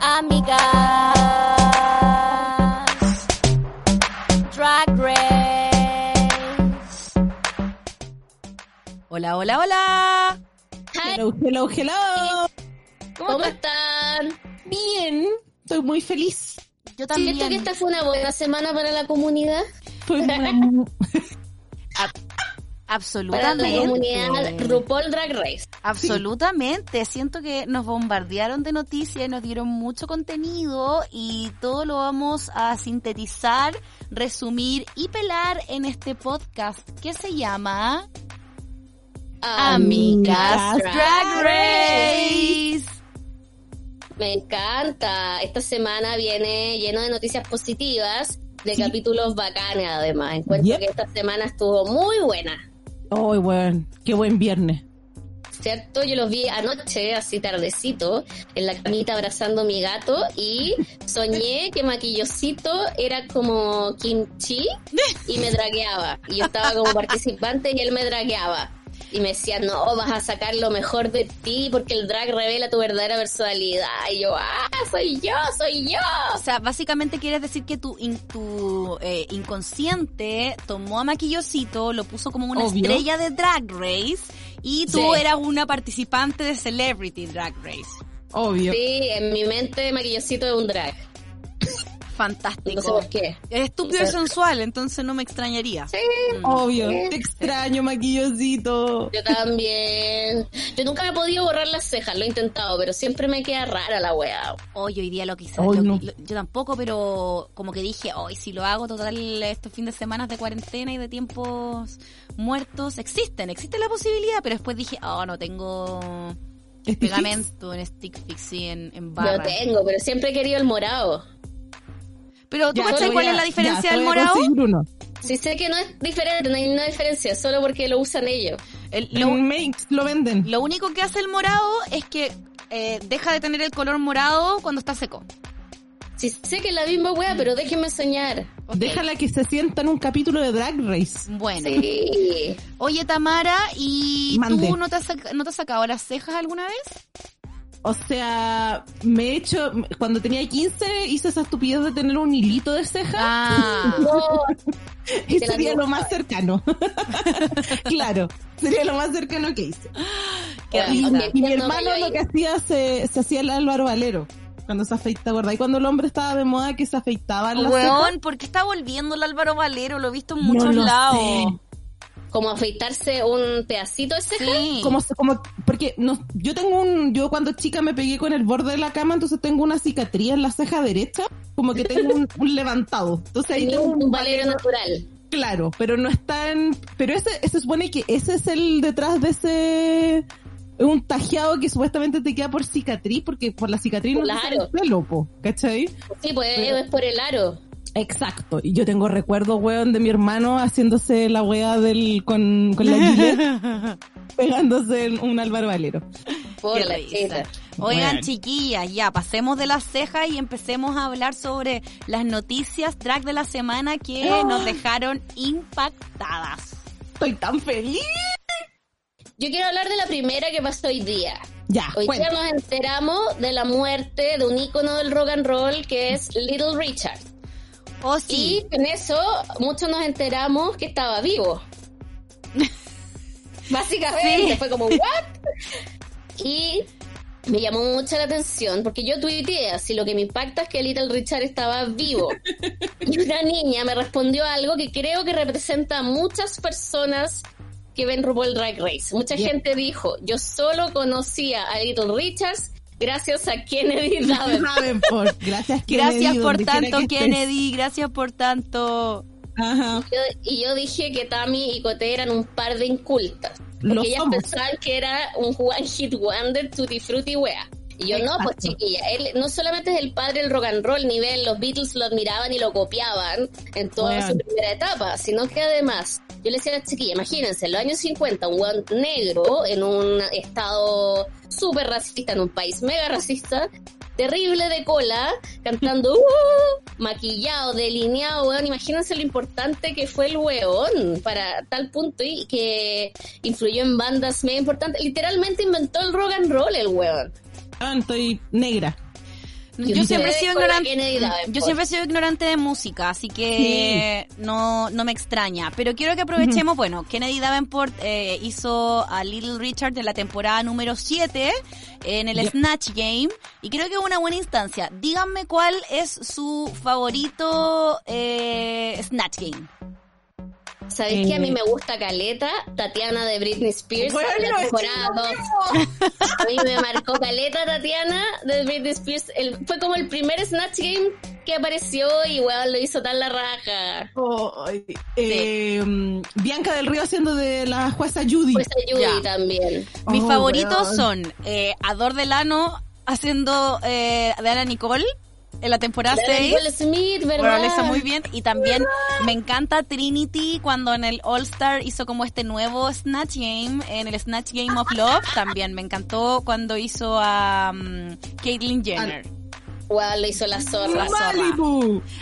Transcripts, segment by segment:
Amigas. Drag Race. Hola, hola, hola. Hello, hello, hello. ¿Cómo, están? Bien, estoy muy feliz. Yo también. ¿Siento que esta fue una buena semana para la comunidad? Estoy muy- Para la Absolutamente. comunidad RuPaul Drag Race. Absolutamente. Siento que nos bombardearon de noticias, nos dieron mucho contenido y todo lo vamos a sintetizar, resumir y pelar en este podcast que se llama Amigas Drag Race. Me encanta. Esta semana viene lleno de noticias positivas, de Sí. capítulos bacanes además. Encuentro Yep. que esta semana estuvo muy buena. Ay, weón, qué buen viernes. ¿Cierto? Yo los vi anoche, así tardecito, en la camita abrazando a mi gato y soñé que Maquillosito era como kimchi y me dragueaba. Y yo estaba como participante y él me dragueaba. Y me decía, no, vas a sacar lo mejor de ti porque el drag revela tu verdadera personalidad. Y yo, ah, soy yo, soy yo. O sea, básicamente quieres decir que tu, in- tu eh, inconsciente tomó a Maquillosito, lo puso como una Obvio. estrella de Drag Race y tú Sí. eras una participante de Celebrity Drag Race. Obvio. Sí, en mi mente Maquillosito es un drag. Fantástico. No sé por qué. Es estúpido y sensual, entonces no me extrañaría. Sí, Mm. Obvio. Te extraño, maquillosito. Yo también. Yo nunca me he podido borrar las cejas, lo he intentado, pero siempre me queda rara la weá. Hoy, hoy día lo quise. Hoy lo- no. lo- yo tampoco, pero como que dije, hoy si lo hago total estos fines de semana de cuarentena y de tiempos muertos, existen, existe la posibilidad, pero después dije, oh, no tengo pegamento en stick fix, sí, en, en Yo barra. tengo, pero siempre he querido el morado. Pero tú cachai cuál es la diferencia ya, del morado? conseguir uno. Sí sé que no es diferente, no hay una diferencia, solo porque lo usan ellos. El- En lo, Makes lo venden. lo único que hace el morado es que eh, deja de tener el color morado cuando está seco. Sí sé que es la misma weá, pero déjenme soñar. Ok. Déjala que se sienta en un capítulo de Drag Race. Bueno. Sí. Oye, Tamara, ¿y Mande. tú no te, has, no te has sacado las cejas alguna vez? O sea, me he hecho, cuando tenía 15 hice esa estupidez de tener un hilito de ceja Ah, No, y sería lo más cercano. claro, sería lo más cercano que hice. Y, y mi No, hermano lo que hacía se, se hacía el Álvaro Valero cuando se afeita, ¿verdad? Y cuando el hombre estaba de moda que se afeitaba. Weón, ¿por qué está volviendo el Álvaro Valero? Lo he visto en muchos lados. sé. Como afeitarse un pedacito de ceja. Sí. Como, se- como, porque no, yo tengo un, yo cuando chica me pegué con el borde de la cama, entonces tengo una cicatriz en la ceja derecha, como que tengo un, un levantado. Entonces ahí tengo un un valero natural. Claro, pero no está en... Pero ese, se supone que ese es el detrás de ese... Un tajeado que supuestamente te queda por cicatriz, porque por la cicatriz no te sale el pelo, po, ¿cachai? Sí, pues Pero- es por el aro. Exacto. Y yo tengo recuerdos, weón, de mi hermano haciéndose la wea del, con, con la Gillette, pegándose en un Álvaro Valero. Por la risa. Oigan, Bueno. chiquillas, ya pasemos de las cejas y empecemos a hablar sobre las noticias track de la semana que ¡Ah! nos dejaron impactadas. Estoy tan feliz. Yo quiero hablar de la primera que pasó hoy día. Ya, Hoy cuenta. día nos enteramos de la muerte de un ícono del rock and roll que es Little Richard. Oh, sí. Y con eso muchos nos enteramos que estaba vivo. Básicamente Sí. fue como, ¿what? Y me llamó mucho la atención porque yo tuiteé así, lo que me impacta es que Little Richard estaba vivo. Y una niña me respondió algo que creo que representa a muchas personas que ven RuPaul Drag Race. Mucha gente dijo, yo solo conocía a Little Richards gracias a Kennedy Davenport. Gracias, Kennedy. Gracias por tanto. Kennedy. Gracias por tanto. Ajá. Yo- y yo dije que Tammy y Cote eran un par de incultas. Lo Porque ellas somos. pensaban que era un one hit wonder tutti frutti wea. Y yo, no, pues chiquilla, él no solamente es el padre del rock and roll, nivel, los Beatles lo admiraban y lo copiaban en toda su primera etapa, sino que además, yo le decía a la chiquilla, imagínense, en los años 50, un weón negro en un estado súper racista, en un país mega racista, terrible de cola, cantando "Uh", maquillado, delineado, weón. Imagínense lo importante que fue el weón para tal punto y que influyó en bandas mega importantes. Literalmente inventó el rock and roll el weón. Ah, estoy negra. Yo siempre sido ignorante. Yo siempre he sido ignorante de música, así que no, no me extraña. Pero quiero que aprovechemos, bueno, Kennedy Davenport eh, hizo a Little Richard en la temporada número 7 en el. Snatch Game y creo que es una buena instancia. Díganme cuál es su favorito eh, Snatch Game. ¿Sabéis que a mí Eh. me gusta Caleta? Tatiana de Britney Spears Bueno, en la temporada 2. A mí me marcó Caleta Tatiana de Britney Spears. El- fue como el primer Snatch Game que apareció y weón lo hizo tan la raja. Ay, eh, mm, Bianca del Río haciendo de la jueza Judy. Pues a Judy también. Mis Oh, favoritos weón. son eh, Ador Delano haciendo eh, de Ana Nicole en la temporada La de 6. Will Smith, ¿verdad? Bueno, muy bien. Y también me encanta Trinity cuando en el All Star hizo como este nuevo Snatch Game, en el Snatch Game of Love. También me encantó cuando hizo a um, Caitlyn Jenner. Weón, lo hizo la zorra.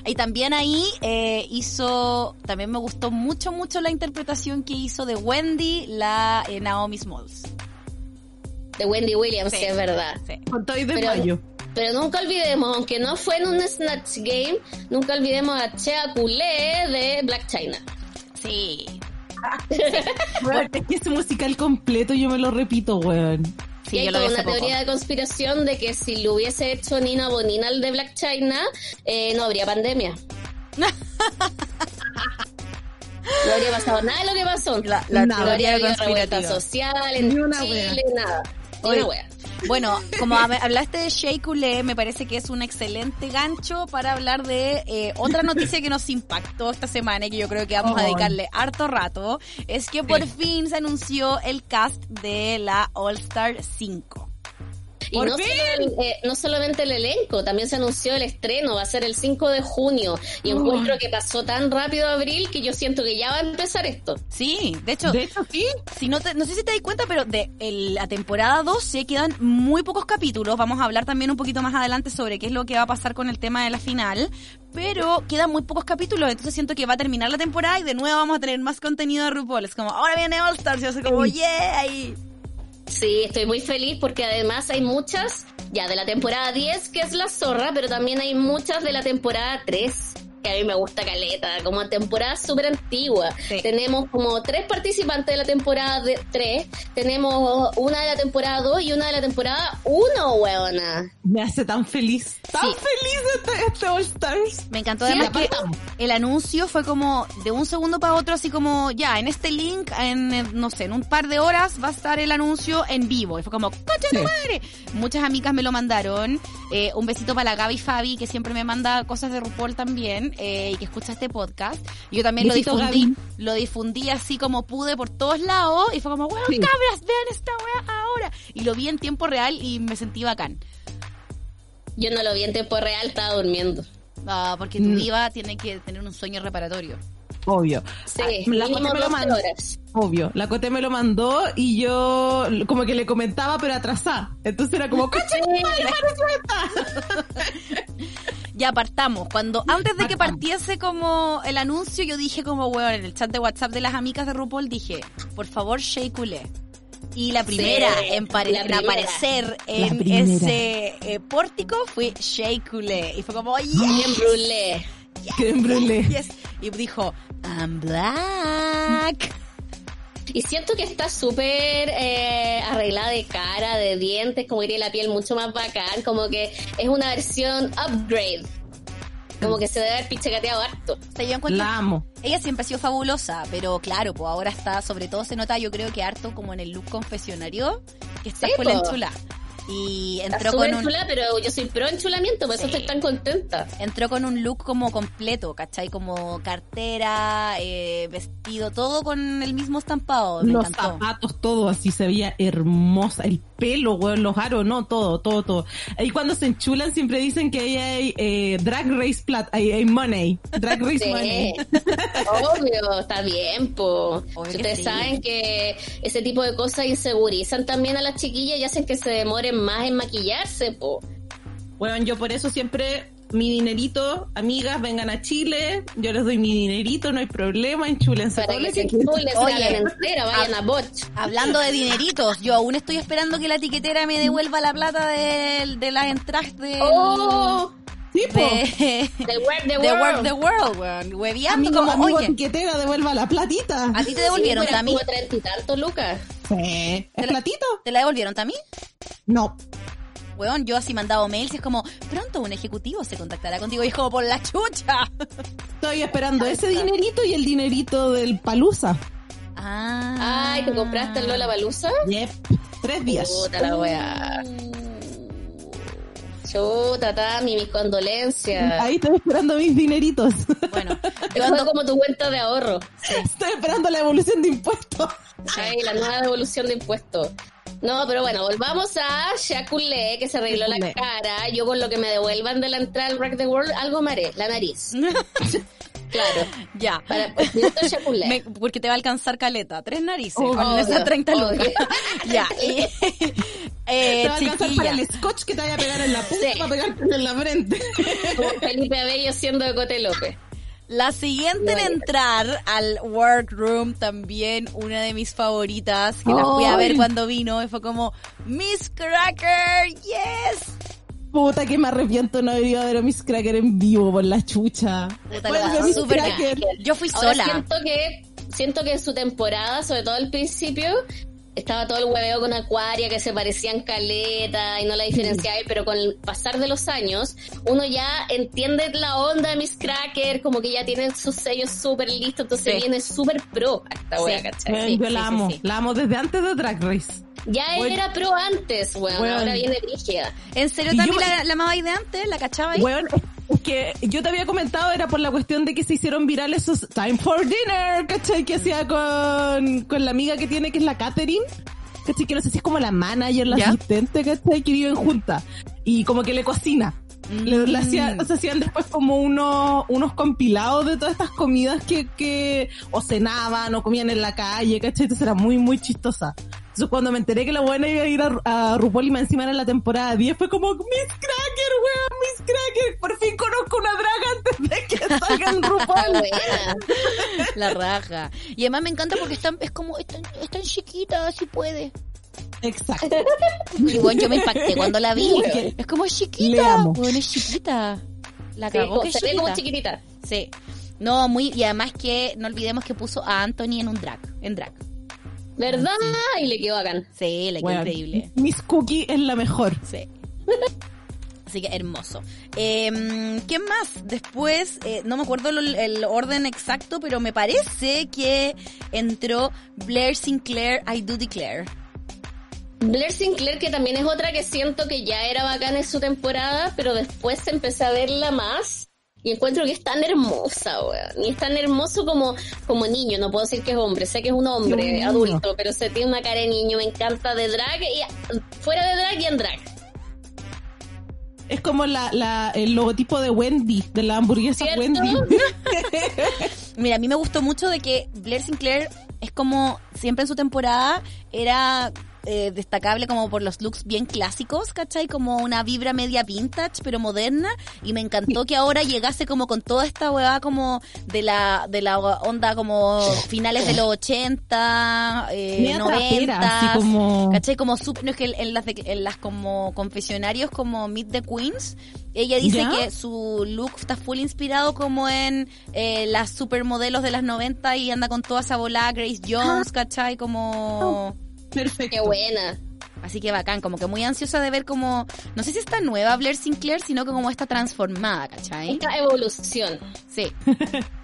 Y también ahí eh, hizo, también me gustó mucho, mucho la interpretación que hizo de Wendy, la eh, Naomi Smalls. De Wendy Williams, Sí. sí, es verdad. Sí. Con todo y de Pero- mayo. Pero nunca olvidemos, aunque no fue en un Snatch Game, nunca olvidemos a Chea Culé de Black China. Sí. Es que ese musical completo yo me lo repito, weón. Sí, y hay toda una poco. teoría de conspiración de que si lo hubiese hecho Nina Bonina el de Black China, eh, no habría pandemia. no habría pasado nada de lo que pasó. La, la Nada. no teoría revuelta conspirativa. social en Ni una Chile, nada. Ni Oye, una wea. Bueno, como hab- hablaste de Shea Coulee, me parece que es un excelente gancho para hablar de eh, otra noticia que nos impactó esta semana y que yo creo que vamos a dedicarle harto rato. Es que por fin se anunció el cast de la All Star 5. Y eh, no solamente el elenco, también se anunció el estreno, va a ser el 5 de junio. Y encuentro que pasó tan rápido abril que yo siento que ya va a empezar esto. Sí, de hecho, De hecho, sí. si no, te- no sé si te das cuenta, pero de el- la temporada 12 quedan muy pocos capítulos. Vamos a hablar también un poquito más adelante sobre qué es lo que va a pasar con el tema de la final. Pero quedan muy pocos capítulos, entonces siento que va a terminar la temporada y de nuevo vamos a tener más contenido de RuPaul. Es como, ahora viene All Stars, y yo soy como, yeah. Sí, estoy muy feliz porque además hay muchas ya de la temporada 10 que es la zorra, pero también hay muchas de la temporada 3 que a mí me gusta caleta, como temporada súper antigua. Sí. Tenemos como tres participantes de la temporada 3, tenemos una de la temporada 2 y una de la temporada 1, weona. Me hace tan feliz. Tan Sí. feliz este, este All Stars. Me encantó Sí, además que el anuncio fue como de un segundo para otro, así como, ya, en este link, en, no sé, en un par de horas va a estar el anuncio en vivo. Y fue como, ¡concha tu Sí. madre! Muchas amigas me lo mandaron. Eh, un besito para la Gaby Fabi, que siempre me manda cosas de RuPaul también, eh, y que escucha este podcast. Yo también Besito, lo difundí, lo difundí así como pude por todos lados, y fue como, weón, Sí. cabras, vean esta weá ahora. Y lo vi en tiempo real y me sentí bacán. Yo no lo vi en tiempo real, estaba durmiendo. Ah, porque tu Mm. diva tiene que tener un sueño reparatorio. Obvio. Sí, Ah, la Cote me lo 12 mandó. horas. Obvio. La Cote me lo mandó y yo como que le comentaba, pero atrasada. Entonces era como, ¡cacha! Ya partamos. Cuando antes de que partiese como el anuncio, yo dije como weón en el chat de WhatsApp de las amigas de RuPaul dije, por favor, Shea Coulee. Y la primera Sí, en, pare- la en primera. aparecer en ese eh, pórtico fue Shea Coulee. Y fue como, yes, brûlée. yes. Y dijo, I'm black. Y siento que está súper eh, arreglada de cara, de dientes, como que tiene la piel mucho más bacán, como que es una versión upgrade. Como que se debe haber pichecateado harto. O sea, yo encuentro La amo. Ella siempre ha sido fabulosa, pero claro, pues ahora está, sobre todo se nota, yo creo que harto como en el look confesionario, que está Sí, fue la enchula. Y entró con un chula, pero yo soy pro enchulamiento, por eso Sí. estoy tan contenta. entró con un look como completo, ¿cachai? Como cartera, eh, vestido, todo con el mismo estampado. Me Los encantó. zapatos, todo así se veía hermosa. El pelos, weón, los aros, no, todo, todo, todo. Y cuando se enchulan siempre dicen que ahí hay eh, drag race plat, hay, hay money, drag race Sí, money. obvio, está bien, po. Obvio que Ustedes sí. saben que ese tipo de cosas insegurizan también a las chiquillas y hacen que se demoren más en maquillarse, po. Bueno, yo por eso siempre mi dinerito, amigas, vengan a Chile, yo les doy mi dinerito, no hay problema, enchúlense Para que se que quieran. chulen, se Oye. entera, vayan a Botch. Hablando de dineritos, yo aún estoy esperando que la tiquetera me devuelva la plata de, de las entradas de... ¡Oh! Sí, po. de, The World, the World. The World, weón. Hueviando Amigo, como, amigo oye, tiquetera, devuelva la platita. ¿a ti te devolvieron, sí, Tami? como treinta y tantos lucas. Sí. ¿Es platito? ¿Te la devolvieron, Tami? No. Weón, yo así mandado mails y es como, pronto un ejecutivo se contactará contigo y es como por la chucha. Estoy esperando ese dinerito y el dinerito del Palusa. Ah. Ay, ¿te compraste el Lola Balusa? Yep. Tres días. Puta la weá. Chuta, Tami, mis condolencias. Ahí estoy esperando mis dineritos. Bueno, Te yo ando- como tu cuenta de ahorro. Estoy esperando la evolución de impuestos. Ay, la nueva devolución de impuestos. No, pero bueno, volvamos a Shakulé, que se arregló la cara. Yo con lo que me devuelvan de la entrada al Rack the World, algo me haré, la nariz. Claro. ya. Para, pues. Me- porque te va a alcanzar caleta. Tres narices Oh, con obvio, esas 30 lucas. ya. Y, eh, Te va a alcanzar chiquilla. para el scotch que te vaya a pegar en la punta Sí. para pegarte en la frente. Como Felipe Abello siendo de Cote López. La siguiente en entrar al workroom, también una de mis favoritas, que la fui a ver cuando vino, y fue como, Miss Cracker, yes. Puta que me arrepiento no haber ido a ver a Miss Cracker en vivo por la chucha. Puta. Yo fui Ahora sola. siento que siento que en su temporada, sobre todo al principio, estaba todo el hueveo con Acuaria que se parecían caleta y no la diferenciaba, pero con el pasar de los años, uno ya entiende la onda de Miss Cracker, como que ya tienen sus sellos súper listos, entonces Sí. viene súper pro a esta wea, Sí. ¿cachai? Weón, Sí, yo la sí, amo, sí. la amo desde antes de Drag Race. Ya Bueno. era pro antes, weón, Weón. ahora viene brígida. ¿En serio también yo- la, la amabais de antes? ¿La? Weón, es que yo te había comentado, era por la cuestión de que se hicieron virales esos Time for Dinner, ¿cachai? Que hacía con, con la amiga que tiene, que es la Catherine. ¿Cachai? Que no sé si es como la manager, la ¿Ya? asistente, ¿cachai? Que viven juntas. Y como que le cocina. Le, le hacía- Mm. se hacían después como unos, unos compilados de todas estas comidas que, que o cenaban o comían en la calle, ¿cachai? Entonces era muy, muy chistosa. Entonces cuando me enteré que la buena iba a ir a, a RuPaul y más encima era la temporada 10, fue como, Miss Cracker, weón, Miss Cracker, por fin conozco una draga antes de que salga en RuPaul. La raja. Y además me encanta porque están, es como, es tan, es tan chiquita, así puede. Exacto. Y bueno, yo me impacté cuando la vi. Es como chiquita. amo. Bueno, es chiquita. La Sí, cagó que es se ve como chiquita. chiquitita. Sí. No, muy, y además que no olvidemos que puso a Anthony en un drag, en drag. ¿Verdad? Y le quedó bacán. Sí, la que Weón, increíble. Miss Cookie es la mejor. Sí. Así que hermoso. Eh, ¿Qué más? Después, eh, no me acuerdo lo- el orden exacto, pero me parece que entró Blair Sinclair, I Do Declare. Blair Sinclair, que también es otra que siento que ya era bacana en su temporada, pero después empecé a verla más y encuentro que es tan hermosa, weón. Y es tan hermoso como, como niño, no puedo decir que es hombre, sé que es un hombre adulto, pero se tiene una cara de niño, me encanta de drag y fuera de drag y en drag. Es como la, la, el logotipo de Wendy, de la hamburguesa ¿Cierto? Wendy. Mira, a mí me gustó mucho de que Blair Sinclair es como siempre en su temporada era eh, destacable como por los looks bien clásicos, ¿cachai? Como una vibra media vintage, pero moderna. Y me encantó que ahora llegase como con toda esta hueá como de la, de la onda como finales de los 80, eh, Media 90. trapera, así como... ¿Cachai? Como súper, no es que en las, de- en las como confesionarios como Meet the Queens, ella dice ¿Ya? que su look está full inspirado como en eh, las supermodelos de las 90 y anda con toda esa bola Grace Jones, ¿cachai? Como... Perfecto. Qué buena. Así que bacán, como que muy ansiosa de ver como, no sé si está nueva Blair Sinclair, sino que como está transformada, ¿cachai? Esta evolución. Sí.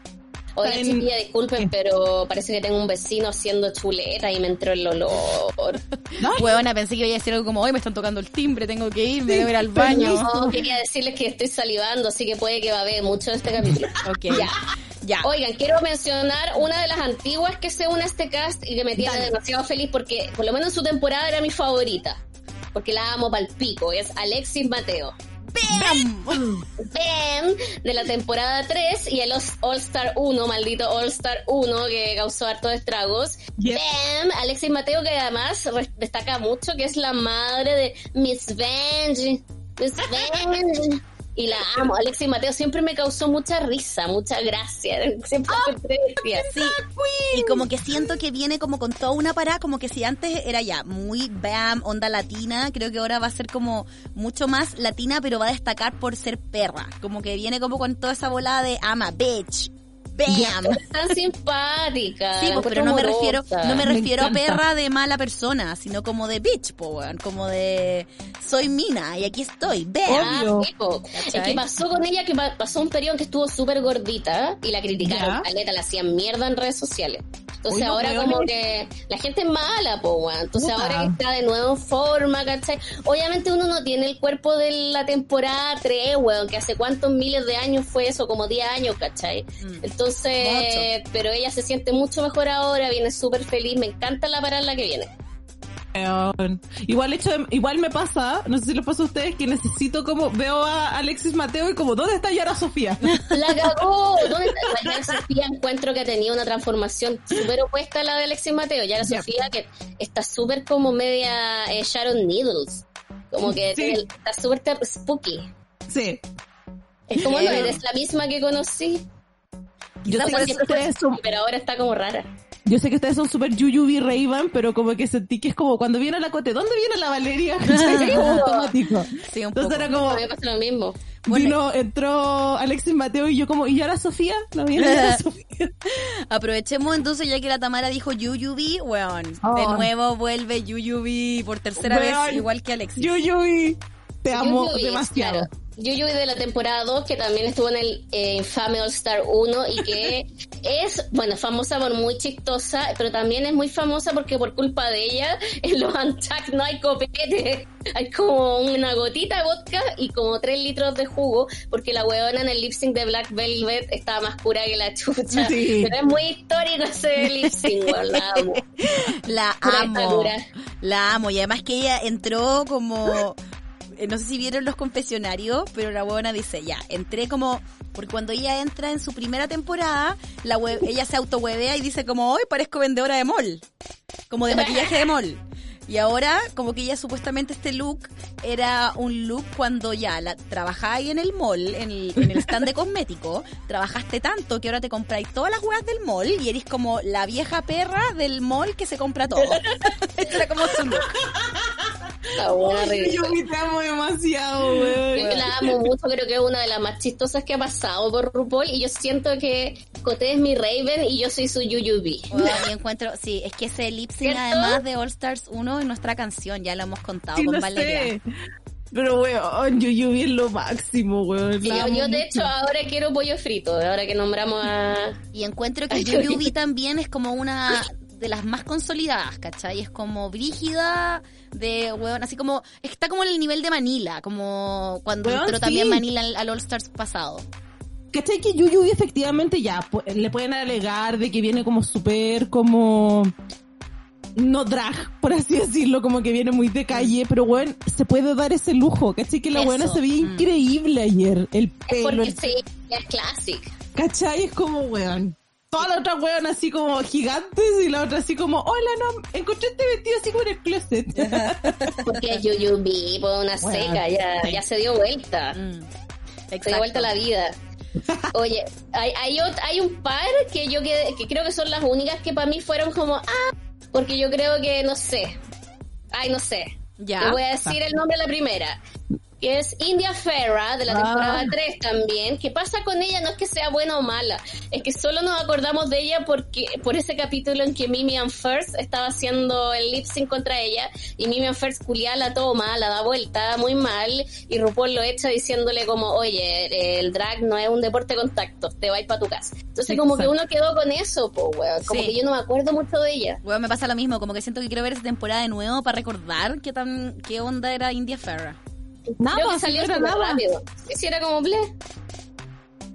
Oye, en- chiquilla, disculpen, pero parece que tengo un vecino haciendo chuleta y me entró el olor. ¿No? Huevona, pensé que iba a decir algo como, hoy me están tocando el timbre, tengo que ir, me debo ir al baño. No, quería decirles que estoy salivando, así que puede que va a haber mucho de este capítulo. Ok. Ya. Ya. Oigan, quiero mencionar una de las antiguas que se une a este cast y que me tiene Dale. demasiado feliz porque por lo menos en su temporada era mi favorita. porque la amo pal pico, es Alexis Mateo. ¡Bam! Bam de la temporada 3 y el All Star 1, maldito All Star 1 que causó hartos estragos. Yep. Bam, Alexis Mateo que además destaca mucho que es la madre de Miss Benji. Miss Benji. Y la amo. Alexis Mateo siempre me causó mucha risa, mucha gracia. Siempre encontré divertida. Sí, y como que siento que viene como con toda una parada, como que si antes era ya muy bam, onda latina, creo que ahora va a ser como mucho más latina, pero va a destacar por ser perra. Como que viene como con toda esa volada de ama, bitch, bam. Tan simpática. Sí, pues, pero no me refiero, no me Me refiero a perra de mala persona, sino como de bitch, po, weón, como de soy mina y aquí estoy, bam. Obvio. Ah. Es que pasó con ella que pa- pasó un periodo en que estuvo súper gordita y la criticaron, Ya. caleta, la hacían mierda en redes sociales. Entonces ahora como que la gente es mala, po, weón. Entonces Puta. ahora que está de nuevo en forma, ¿cachai? Obviamente uno no tiene el cuerpo de la temporada 3, weón, que hace cuántos miles de años fue eso, como 10 años, ¿cachai? Mm. Entonces, pero ella se siente mucho mejor ahora, viene súper feliz, me encanta la parada que viene. Igual hecho, de- igual me pasa, no sé si les pasa a ustedes, que necesito como, veo a Alexis Mateo y como, ¿dónde está Yara Sofía? La cagó. ¿Dónde está? Yara Sofía encuentro que tenía una transformación súper opuesta a la de Alexis Mateo. Yara Ya. Sofía que está súper como media eh, Sharon Needles. Como que Sí. está súper spooky. Sí. Es como no Heavy. eres la misma que conocí. Yo sé, que ustedes son, pero ahora está como rara. yo sé que ustedes son súper Yuyubi Raven, pero como que sentí que es como cuando viene la cote, ¿dónde viene la Valeria? Es como automático. Sí, un Entonces poco. era como, me pasa lo mismo. Bueno. vino, entró Alexis Mateo y yo como, ¿y Yara Sofía? No viene Yara Sofía. Aprovechemos entonces ya que la Tamara dijo Yuyubi, weón. De nuevo vuelve Yuyubi por tercera Weón. vez, igual que Alexis. Yuyubi, te amo demasiado. claro. Yuyuy de la temporada 2, que también estuvo en el eh, infame All Star 1 y que es, bueno, famosa por muy chistosa, pero también es muy famosa porque por culpa de ella en los Antac no hay copete. Hay como una gotita de vodka y como 3 litros de jugo, porque la huevona en el lip sync de Black Velvet estaba más cura que la chucha. Sí. Pero es muy histórico ese lip sync, la amo. La Pura amo. La amo. Y además que ella entró como. Eh, No sé si vieron los confesionarios, pero la buena dice, ya, entré como, porque cuando ella entra en su primera temporada, ella se autohuevea y dice como, hoy parezco vendedora de mall, como de maquillaje de mall. Y ahora, como que ella supuestamente este look era un look cuando ya ahí en el mall, en el, en el stand de cosmético, trabajaste tanto que ahora te compráis todas las huevas del mall y eres como la vieja perra del mall que se compra todo. Este era como su look. La buena ridícula. Yuyubi, te amo demasiado, Yo weón. la amo mucho, creo que es una de las más chistosas que ha pasado por RuPaul y yo siento que Coté es mi Raven y yo soy su Yuyubi. Mi encuentro, sí, es que ese lip además de All Stars 1 es nuestra canción, ya lo hemos contado Sí, con Valeria. sé. Pero, weón, Yuyubi es lo máximo, weón. Yo, yo, de hecho ahora quiero pollo frito, ahora que nombramos a... Y encuentro que Yuyubi también es como una de las más consolidadas, ¿cachai? Es como brígida, de, weón, así como, está como en el nivel de Manila, como cuando Weón, entró también. Manila al, al All Stars pasado. ¿Cachai que Yuyubi efectivamente ya le pueden alegar de que viene como súper como no drag, por así decirlo, como que viene muy de calle, pero bueno, se puede dar ese lujo, ¿cachai? Que la Eso, buena se veía mm. increíble ayer, el Es pelo, porque el- sí, es classic. ¿cachai? Es como weón. Toda la otra weón así como gigantes y la otra así como, hola, no, encontré este vestido así como en el closet. Porque es Yuyubi, por una Bueno, seca, ya, ya se dio vuelta. Mm. Se dio vuelta la vida. Oye, hay, hay, hay un par que yo que, que creo que son las únicas que para mí fueron como, ah, porque yo creo que, no sé, ay, no sé. Ya. Te voy a decir el nombre de la primera. Que es India Ferra, de la Ah. temporada 3 también. ¿Qué pasa con ella? No es que sea buena o mala. Es que solo nos acordamos de ella porque por ese capítulo en que Mimian First estaba haciendo el lip sync contra ella. Y Mimian First culia la toma, la da vuelta muy mal. Y RuPaul lo echa diciéndole como, oye, el drag no es un deporte de contacto, te vais para tu casa. Entonces como que uno quedó con eso, po, weón. Como Sí. que yo no me acuerdo mucho de ella. Weón, me pasa lo mismo, como que siento que quiero ver esa temporada de nuevo para recordar qué tan, qué onda era India Ferra. Nada, Creo que si salió súper rápido. Sí, era como ble.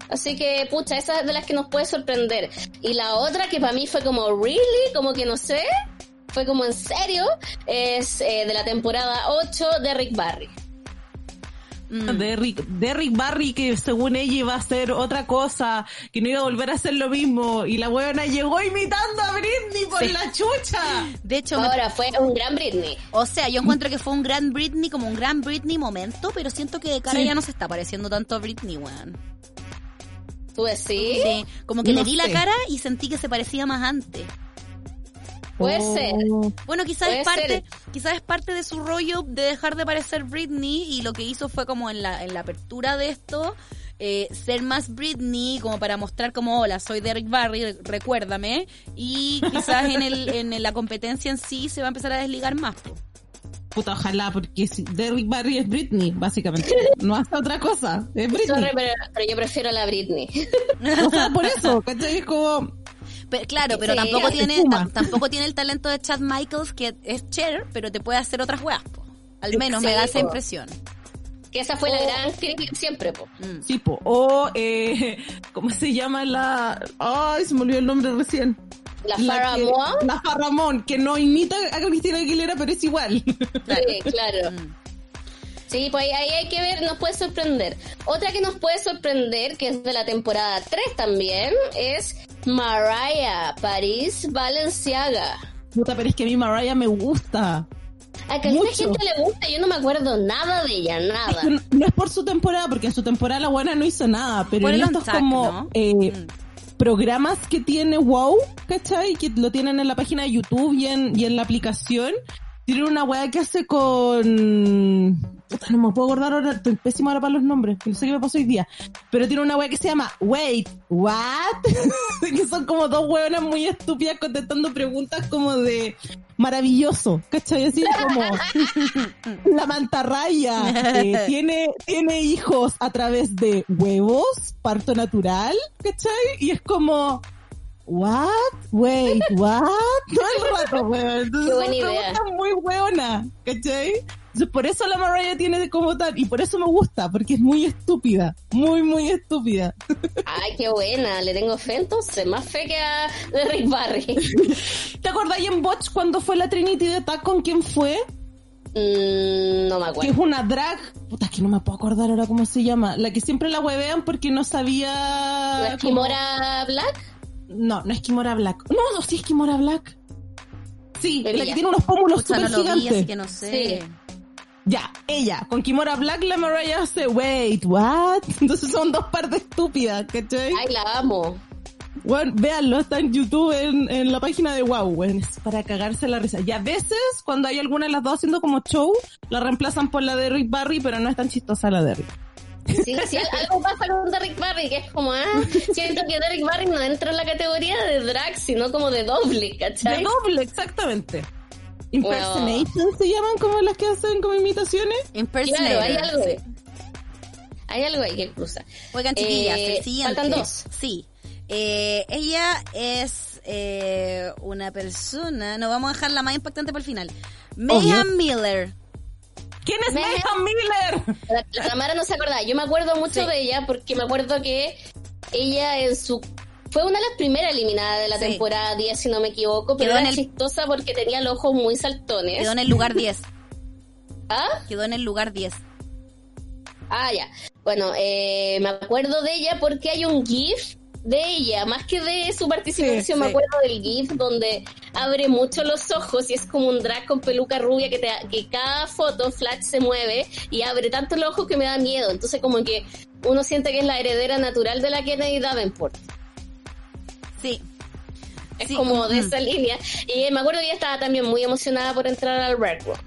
Así que, pucha, esa es de las que nos puede sorprender. Y la otra que para mí fue como, ¿really? Como que no sé. fue como en serio, es eh, de la temporada 8 de Rick Barry. Mm. De Rick, de Rick Barry que según ella iba a hacer otra cosa, que no iba a volver a hacer lo mismo y la buena llegó imitando a Britney por la chucha. De hecho, ahora fue un gran Britney. O sea, yo encuentro que fue un gran Britney como un gran Britney momento, pero siento que de cara ya no se está pareciendo tanto a Britney, weón. ¿Tú decís? Sí, como que le vi la cara y sentí que se parecía más antes. Puede oh. ser. Bueno, quizás es parte, quizás es parte de su rollo de dejar de parecer Britney y lo que hizo fue como en la, en la apertura de esto, eh, ser más Britney como para mostrar como hola soy Derek Barry recuérdame y quizás en el en la competencia en sí se va a empezar a desligar más puta ojalá porque si Derrick Barry es Britney básicamente no hace otra cosa es Britney pero, yo prefiero a la Britney o sea por eso ¿cachai? es como claro, pero tampoco tiene tampoco tiene el talento de Chad Michaels, que es Cher, pero te puede hacer otras weas, Al menos me da esa impresión. Que esa fue la gran crítica siempre, po. Mm. Sí, po. O, eh, ¿cómo se llama la...? Ay, se me olvidó el nombre recién. La Faramón. La Faramón, que no imita a Cristina Aguilera, pero es igual. Sí, claro. Sí, pues ahí hay que ver, nos puede sorprender. Otra que nos puede sorprender, que es de la temporada 3 también, es Mariah París Valenciaga. Puta, pero es que a mí Mariah me gusta. A que a la gente le gusta, yo no me acuerdo nada de ella, nada. no, es por su temporada, porque en su temporada la buena no hizo nada, pero en estos como eh, mm. programas que tiene WoW, ¿cachai? Que lo tienen en la página de YouTube y en, y en la aplicación, tiene una weá que hace con no me puedo acordar ahora, estoy pésimo ahora para los nombres, no sé qué me pasó hoy día. Pero tiene una wea que se llama Wait, What? que son como dos weonas muy estúpidas contestando preguntas como de maravilloso, ¿cachai? Así como la mantarraya eh, tiene, tiene hijos a través de huevos, parto natural, ¿cachai? Y es como, what? Wait, what? Todo el rato, weón. Entonces, Qué buena idea. muy weona, ¿cachai? Por eso la Mariah tiene como tal, y por eso me gusta, porque es muy estúpida, muy, muy estúpida. Ay, qué buena, le tengo fe entonces, más fe que a de Rick Barry. ¿Te acordáis en Botch cuando fue la Trinity de Attack con quién fue? Mm, no me acuerdo. Que es una drag, puta, es que no me puedo acordar ahora cómo se llama, la que siempre la huevean porque no sabía... ¿No es Kimora Black? No, no es Kimora Black. No, no, sí es Kimora Black. Sí, la que tiene unos pómulos súper gigantes. que no sé. Ya, ella, con Kimora Black, la Mariah hace, wait, what? Entonces son dos partes estúpidas, ¿cachai? Ay, la amo. Bueno, véanlo, está en YouTube, en, en la página de Wow, bueno, es para cagarse la risa. Y a veces, cuando hay alguna de las dos haciendo como show, la reemplazan por la de Rick Barry, pero no es tan chistosa la de Rick. Sí, sí, algo pasa con Derrick Barry, que es como, ah, siento que Derrick Barry no entra en la categoría de drag, sino como de doble, ¿cachai? De doble, exactamente. Impersonation se llaman como las que hacen como imitaciones. Impersonation. Claro, hay algo. Hay algo ahí que cruza. Oigan, chiquillas, eh, Faltan dos. Sí. Eh, ella es eh, una persona, no vamos a dejar la más impactante para el final. Mayhem Miller. ¿Quién es Mayhem Miller? La, la Tamara no se acuerda. Yo me acuerdo mucho de ella porque me acuerdo que ella en su fue una de las primeras eliminadas de la temporada 10, si no me equivoco, pero era chistosa porque tenía los ojos muy saltones. Quedó en el lugar 10. ¿Ah? Quedó en el lugar 10. Ah, ya. Bueno, eh, me acuerdo de ella porque hay un GIF de ella, más que de su participación, me acuerdo del GIF donde abre mucho los ojos y es como un drag con peluca rubia que, te, que cada foto flash se mueve y abre tanto los ojos que me da miedo. Entonces como que uno siente que es la heredera natural de la Kennedy Davenport. Sí. Es como de esa línea. Y me acuerdo que ella estaba también muy emocionada por entrar al Red Room.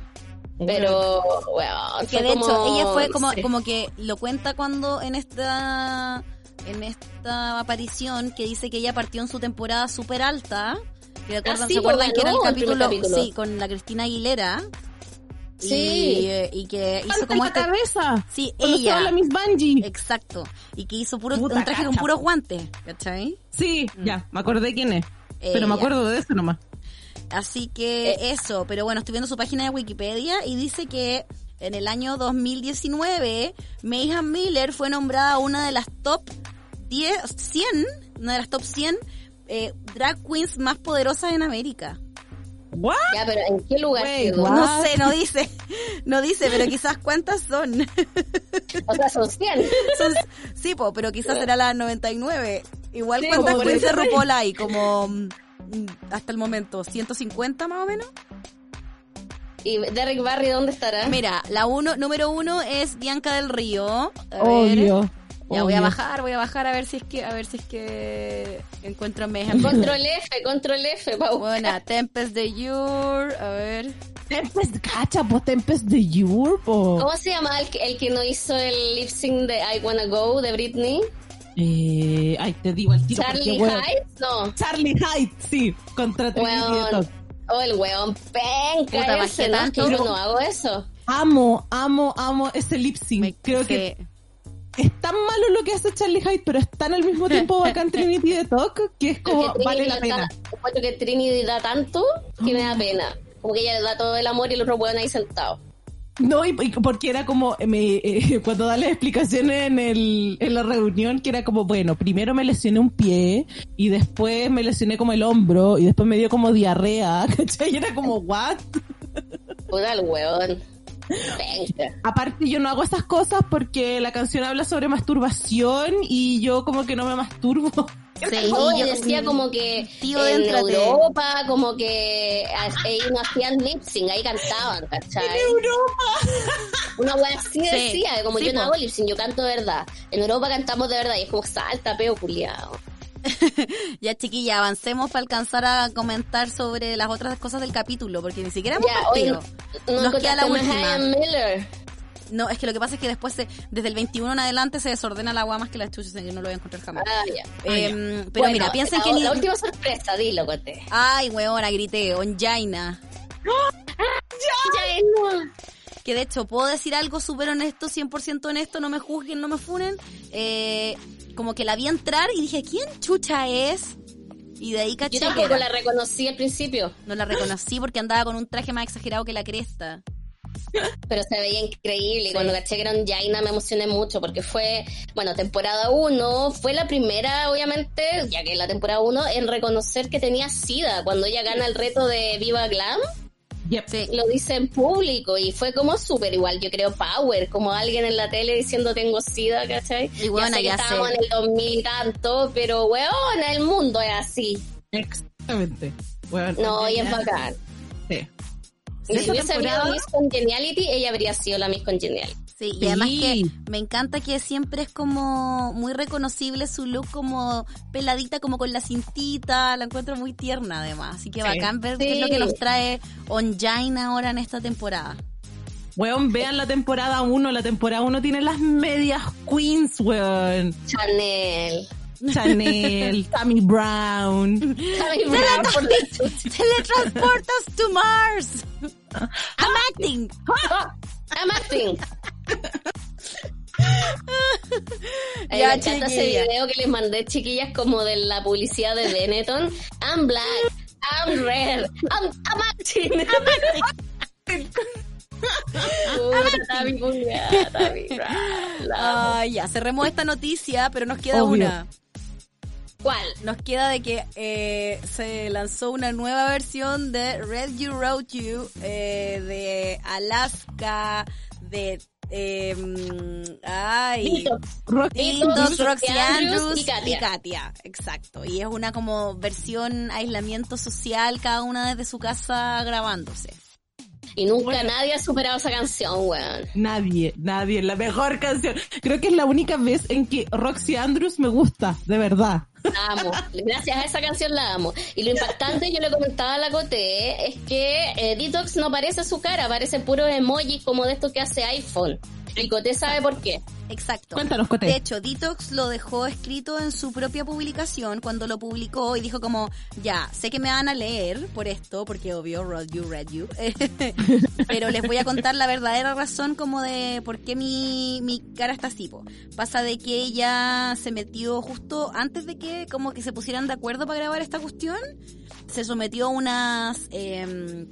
Pero, bueno, que de hecho ella fue como, como que lo cuenta cuando en esta en esta aparición que dice que ella partió en su temporada súper alta. Que ah, ¿Se acuerdan que era el capítulo, Sí, con la Cristina Aguilera? Sí. Y, que hizo como esta cabeza. Sí, ella. la Miss Bungie. Exacto. Y que hizo puro, un traje con puros guantes, ¿cachai? Sí, mm. ya, me acordé quién es. pero me acuerdo de eso nomás. Así que eh. eso, pero bueno, estoy viendo su página de Wikipedia y dice que en el año 2019 Mayhem Miller fue nombrada una de las top 10, 100, una de las top 100 eh, drag queens más poderosas en América. ¿What? Ya, pero ¿en qué lugar Wait? No sé, no dice, no dice, pero quizás cuántas son. O sea, son 100. Son- sí, po, pero quizás será la 99. Igual Sí, cuántas queens de RuPaul hay, como mm, hasta el momento, 150 más o menos. ¿Y Derek Barry dónde estará? Mira, la uno, número uno es Bianca del Río. A ver. Obvio. Ya voy a bajar, voy a bajar a ver si es que, a ver si es que encuentro mi ejemplo. Control F, control F, Pau. Buena, Tempest de Yur, a ver. Tempest, cacha, po, Tempest de Europe, po. ¿Cómo se llama el que, el que no hizo el lip sync de I Wanna Go de Britney? Eh, ay, te digo el tiro. Charlie porque, Hyde? No. Charlie Hyde, sí, contra. Detox. Oh, el weón penca Puta, ese, ¿no? yo no hago eso. Amo, amo, amo ese lip sync. Me- Creo sí. que es tan malo lo que hace Charlie Hyde, pero es tan al mismo tiempo bacán Trinity Detox que es como Porque vale la pena. encuentro que Trinity da tanto que me da pena. Como que ella le da todo el amor y el otro weón ahí sentado. No, y, y porque era como, eh, me, eh, cuando da las explicaciones en, el, en la reunión, que era como, bueno, primero me lesioné un pie, y después me lesioné como el hombro, y después me dio como diarrea, ¿cachai? Y era como, what? Puta el weón. Aparte yo no hago esas cosas porque la canción habla sobre masturbación y yo como que no me masturbo. Sí, y yo- decía como que Tío, en. Europa, como que a- ahí no hacían lip sync, ahí cantaban, ¿cachai? Una wea así Sí, decía, como sí, yo no hago lip sync, yo canto de verdad. En Europa cantamos de verdad y es como salta, peo, culiado. Ya chiquilla, avancemos para alcanzar a comentar sobre las otras cosas del capítulo, porque ni siquiera hemos partido. no Nos queda la última. Miller. No, es que lo que pasa es que después, se- desde el 21 en adelante, se desordena la agua más que las chuchas, que no lo voy a encontrar jamás. Ah, ya. Em, pero Bueno, mira, piensen la, que ni... la última sorpresa, dilo, Cote. Ay, weona, grité, Onjaina. No. Que de hecho, puedo decir algo súper honesto, 100% honesto, no me juzguen, no me funen. Eh, como que la vi entrar y dije, ¿quién chucha es? Y de ahí caché Yo que tampoco la reconocí al principio, No la reconocí porque andaba con un traje más exagerado que la cresta. pero se veía increíble. Y Sí. cuando caché que era un Jaina me emocioné mucho porque fue, bueno, temporada 1, fue la primera, obviamente, ya que es la temporada 1, en reconocer que tenía SIDA. Cuando ella gana el reto de Viva Glam, Yep. Sí. lo dice en público y fue como súper igual, yo creo, power, como alguien en la tele diciendo tengo SIDA, ¿cachai? Y bueno, ya sé que ya estábamos sé. en el 2000 y tanto, pero weón, el mundo es así. Exactamente. Bueno, No, y es bacán. sí. Si hubiese habido Miss Congeniality, ella habría sido la Miss Congeniality. Sí, y Sí. además que me encanta que siempre es como muy reconocible su look como peladita, como con la cintita, la encuentro muy tierna además, así que Sí. bacán ver qué es lo que nos trae Onjaina ahora en esta temporada. Weón, vean la temporada 1. La temporada 1 tiene las medias queens, weón. Chanel. Chanel, Tammy Brown. Ay, Brown, por la chucha. Teletransport us to Mars. I'm acting. I'm acting. Ay, Ya, me encanta ese video que les mandé, chiquillas, como de la publicidad de Benetton. I'm black, I'm red, I'm, I'm acting. Puta. Ay, ya, cerremos esta noticia, pero nos queda Obvio. una. ¿Cuál? Nos queda de que eh, se lanzó una nueva versión de Red You Road You eh, de Alaska, de... Eh, ay, Roxy Andrews Andrews y Katia. y Katia. Exacto. Y es una como versión aislamiento social, cada una desde su casa grabándose. Y nunca nadie ha superado esa canción, weón. Nadie, nadie. La mejor canción. Creo que es la única vez en que Roxy Andrews me gusta, de verdad. La amo. Gracias a esa canción la amo. Y lo impactante, yo le comentaba a la Cote, es que eh, Detox no parece su cara, parece puro emoji como de esto que hace iPhone. Y Cote sabe por qué. Exacto. Cuéntanos, Cote. De hecho, Detox lo dejó escrito en su propia publicación cuando lo publicó y dijo como, ya, sé que me van a leer por esto, porque obvio, read you, read you. Pero les voy a contar la verdadera razón como de por qué mi, mi cara está así. po. Pasa de que ella se metió justo antes de que como que se pusieran de acuerdo para grabar esta cuestión, se sometió a unas... em,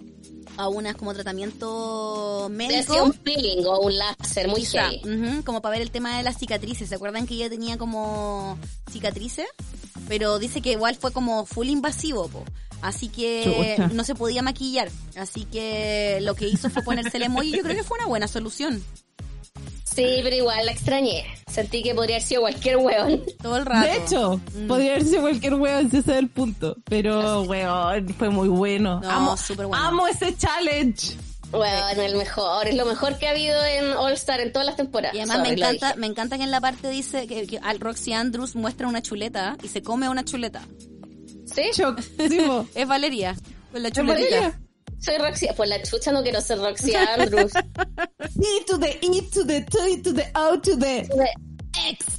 a unas como tratamiento Le médico. hacía un peeling o un láser muy Quizá, heavy. como para ver el tema de las cicatrices. ¿Se acuerdan que ella tenía como cicatrices? Pero dice que igual fue como full invasivo, po. Así que Chucha. no se podía maquillar. Así que lo que hizo fue ponerse el emoji. Yo creo que fue una buena solución. Sí, pero igual la extrañé. Sentí que podría haber sido cualquier weón. Todo el rato. De hecho, Mm. podría haber sido cualquier weón si ese es el punto. Pero, weón, fue muy bueno. No, amo, súper bueno. amo ese challenge. Weón, el mejor. Es lo mejor que ha habido en All Star en todas las temporadas. Y además me Sorry, encanta, me encanta que en la parte dice que, que al Roxy Andrews muestra una chuleta y se come una chuleta. ¿Sí? Po. Es Valeria. Con la ¿Es chuletita. Valeria? Soy Roxy. Pues la chucha no quiero ser Roxy Andrews. E to the E to the T to the O to the X.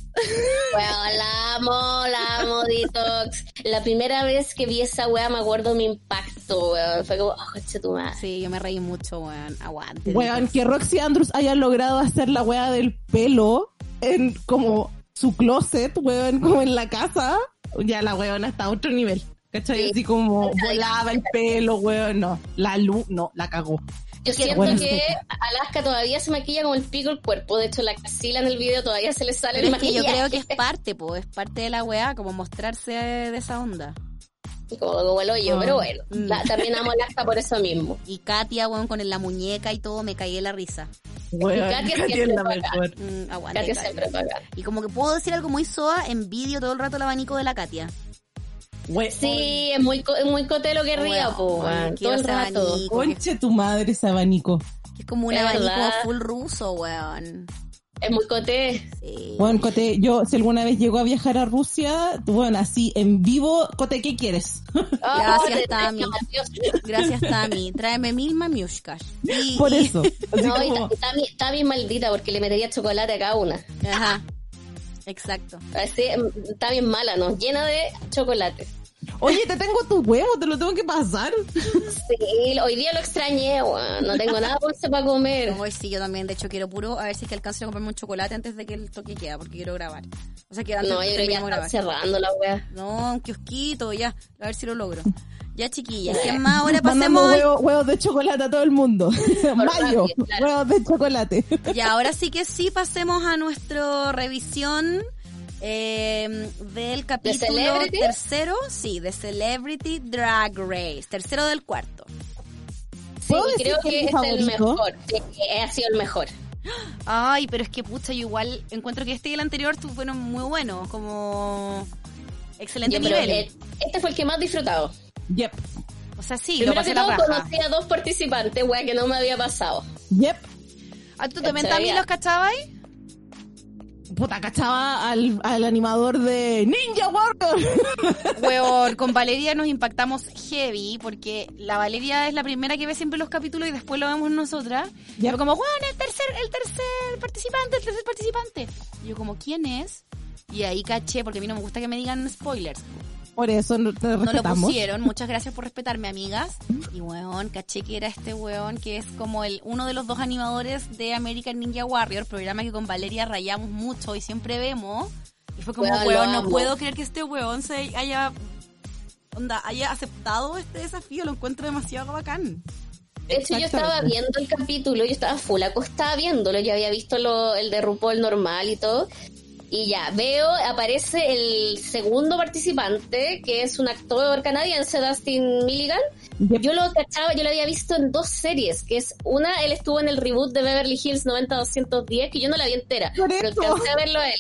Weón, la amo, la amo, Detox. La primera vez que vi esa weá me acuerdo mi impacto, weón. Fue como, oh, tu madre. Sí, yo me reí mucho, weón. Aguante. Weón, que Roxy Andrews haya logrado hacer la weá del pelo en como su closet, weón, como en la casa. Ya la weón está a otro nivel. ¿Cachai? Sí. Así como volaba el pelo, weón, no. La luz, no, la cagó. Yo siento bueno. que Alaska todavía se maquilla como el pico el cuerpo. De hecho, la casila en el video todavía se le sale el es que yo maquillaje. creo que es parte, po, es parte de la weá, como mostrarse de esa onda. Como, como el hoyo, Ah. pero bueno. Mm. la- también amo a Alaska por eso mismo. Y Katia, weón, con la muñeca y todo, me caí de la risa. Weón, Katia Katia siempre mejor. Mm, aguante, Katia Katia. siempre paga. Y como que puedo decir algo muy soa, envidio todo el rato el abanico de la Katia. Sí, es muy, co- es muy cotelo que ría, po, Todo el rato. abanico. Conche tu madre ese abanico. Que es como un Es abanico verdad. full ruso, weón. Es muy coté. Sí. Bueno, Cote, yo si alguna vez llego a viajar a Rusia, bueno, así en vivo, Cote, ¿qué quieres? Gracias, te- Tami. Gracias, Tami. Tráeme mil mamiushkas. Y- Por y- eso. No, y como- ta- Tami, Tami es maldita porque le metería chocolate a cada una. Ajá. Exacto. Así, mm, Tami es mala, ¿no? Llena de chocolate. Oye, te tengo tu huevo, te lo tengo que pasar. Sí, hoy día lo extrañé, weón. No tengo nada dulce para comer. Hoy sí, yo también. De hecho, quiero puro a ver si es que alcanzo a comprarme un chocolate antes de que el toque queda, porque quiero grabar. O sea, que antes No, yo creo que ya están grabar. cerrando la weá. No, un kiosquito, ya. A ver si lo logro. Ya, chiquillas. ¿Quién más? Ahora pasemos. al- huevos, huevos de chocolate a todo el mundo. Mayo, claro. huevos de chocolate. Ya, ahora sí que sí, pasemos a nuestra revisión eh, del capítulo tercero. Sí, de Celebrity Drag Race. Tercero del cuarto. Sí, ¿Puedo y decir creo que que es el mejor. Sí, ha sido el mejor. Ay, pero es que pucha, yo igual encuentro que este y el anterior tu- fueron muy buenos, como excelente Yo, nivel. este fue el que más disfrutado. Yep, o sea, sí, lo Primero pasé que la todo, conocí a dos participantes, weá, que no me había pasado. yep. Ah, ¿Tú también también los cachabas? Puta, cachaba al, al animador de Ninja Warrior. Weón, con Valeria nos impactamos heavy porque la Valeria es la primera que ve siempre los capítulos y después lo vemos nosotras. Y fue como, weón, el tercer, el tercer participante, el tercer participante. Y yo como, ¿quién es? Y ahí caché, porque a mí no me gusta que me digan spoilers. Por eso no te No lo pusieron, muchas gracias por respetarme, amigas. Y weón, caché que era este weón que es como el uno de los dos animadores de American Ninja Warrior, programa que con Valeria rayamos mucho y siempre vemos. Y fue como, Weón, no puedo creer que este weón se haya, onda, haya aceptado este desafío, lo encuentro demasiado bacán. De hecho, yo estaba viendo el capítulo, yo estaba full acostada viéndolo, yo había visto lo, el de RuPaul normal y todo. Y ya, veo, aparece el segundo participante, que es un actor canadiense, Dustin Milligan. Yep. Yo lo cachaba, yo lo había visto en dos series, que es una, él estuvo en el reboot de Beverly Hills 90210, que yo no la vi entera, pero alcancé a verlo a él.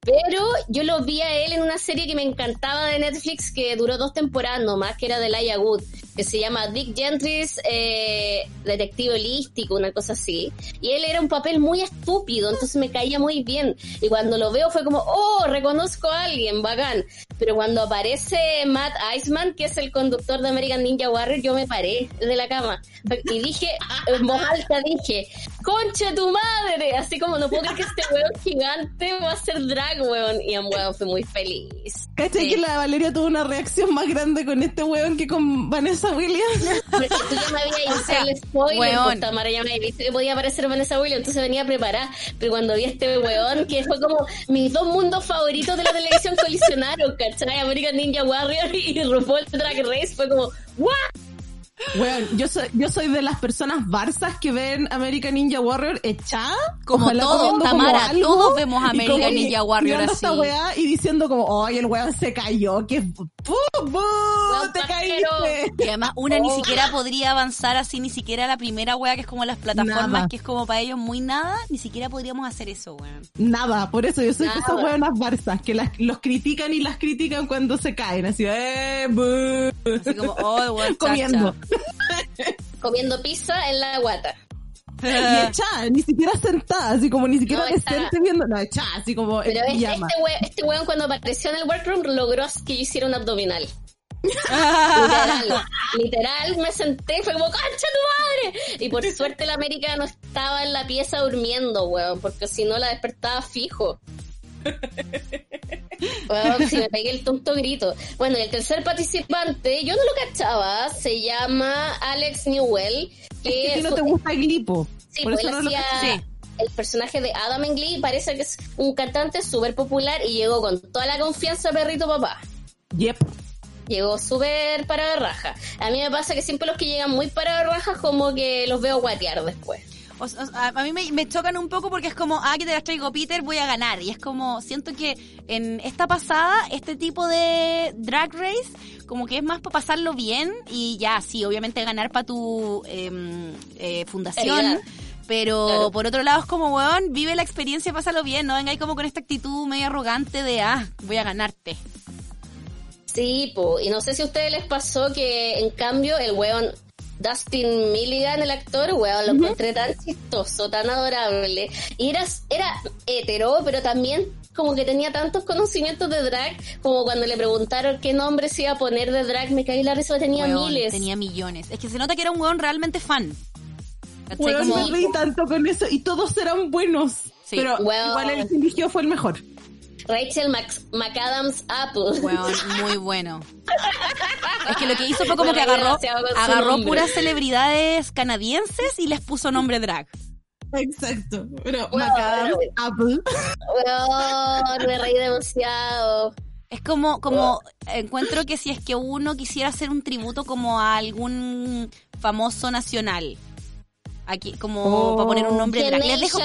Pero yo lo vi a él en una serie que me encantaba de Netflix, que duró dos temporadas nomás, que era de Laia Wood, que se llama Dick Gentry's eh, Detective Holístico, una cosa así. Y él era un papel muy estúpido, entonces me caía muy bien. Y cuando lo veo fue como, oh, reconozco a alguien, bacán. Pero cuando aparece Matt Iceman, que es el conductor de American Ninja Warrior, yo me paré de la cama. Y dije, en voz alta dije, concha tu madre, así como no puedo creer que este weón gigante va a ser drag, weón. Y el weón fue muy feliz. ¿Cachai Sí. que la Valeria tuvo una reacción más grande con este weón que con Vanessa Williams? Porque tú ya me habías el spoiler, pues, Tamara, ya me había visto que podía aparecer Vanessa Williams, entonces venía preparada. Pero cuando vi a este weón, que fue como mis dos mundos favoritos de la televisión colisionaron, ¿cachai? American Ninja Warrior y RuPaul Drag Race, fue como, ¿what? Weón, yo soy, yo soy de las personas barzas que ven American Ninja Warrior echada. Como todos, como Tamara, algo, todos vemos American como que Ninja Warrior así. esta weá y diciendo como, ay, el weón se cayó, qué ¡Pum! Weón, ¡Te caíste! Y además una ni Oh. siquiera podría avanzar así, ni siquiera la primera wea que es como las plataformas, Nada. que es como para ellos muy nada, ni siquiera podríamos hacer eso, weón. Nada, por eso yo soy de esas hueonas barzas que las, los critican y las critican cuando se caen, así, ¡eh! bú! Así como, oh, weón, chacha. Comiendo. Comiendo pizza en la guata. Y echada, ni siquiera sentada, así como ni siquiera No, decente viendo, no, echada, así como Pero en este, este, we- este weón cuando apareció en el workroom logró que yo hiciera un abdominal. Literal, literal, me senté y fue como, ¡concha tu madre! Y por suerte la América no estaba en la pieza durmiendo, weón, porque si no la despertaba fijo. Weón, si me pegué el tonto grito. Bueno, y el tercer participante, yo no lo cachaba, se llama Alex Newell, Es que a ti no te gusta Glipo. Sí, por pues eso no lo el personaje de Adam en Glee, parece que es un cantante súper popular y llegó con toda la confianza perrito papá. Yep. Llegó súper para de raja. A mí me pasa que siempre los que llegan muy para de raja como que los veo guatear después. O- o- a, a mí me, me chocan un poco porque es como, ah, que te las traigo Peter, voy a ganar. Y es como, siento que en esta pasada, este tipo de drag race, como que es más para pasarlo bien y ya, sí, obviamente ganar para tu em, eh, fundación. Pero Claro. por otro lado es como, weón, vive la experiencia, pásalo bien, no vengáis como con esta actitud medio arrogante de, ah, voy a ganarte. Sí, po. y no sé si a ustedes les pasó que en cambio el weón Dustin Milligan, el actor, weón, lo encontré tan chistoso, tan adorable. Y era, era hetero, pero también como que tenía tantos conocimientos de drag, como cuando le preguntaron qué nombre se iba a poner de drag, me caí la risa, tenía Weón, miles. Tenía millones. Es que se nota que era un weón realmente fan. Weón, Como- me reí tanto con eso y todos eran buenos. Sí. Pero Weón. igual el que eligió fue el mejor. Rachel Mac- McAdams Apple. Weón, muy bueno. Es que lo que hizo fue como Me que agarró, agarró puras celebridades canadienses y les puso nombre drag. Exacto. Pero Weón. Macadam, Apple. Weón, me reí demasiado. Es como, como encuentro que si es que uno quisiera hacer un tributo como a algún famoso nacional. Aquí, como Oh. para poner un nombre drag. Les dejo,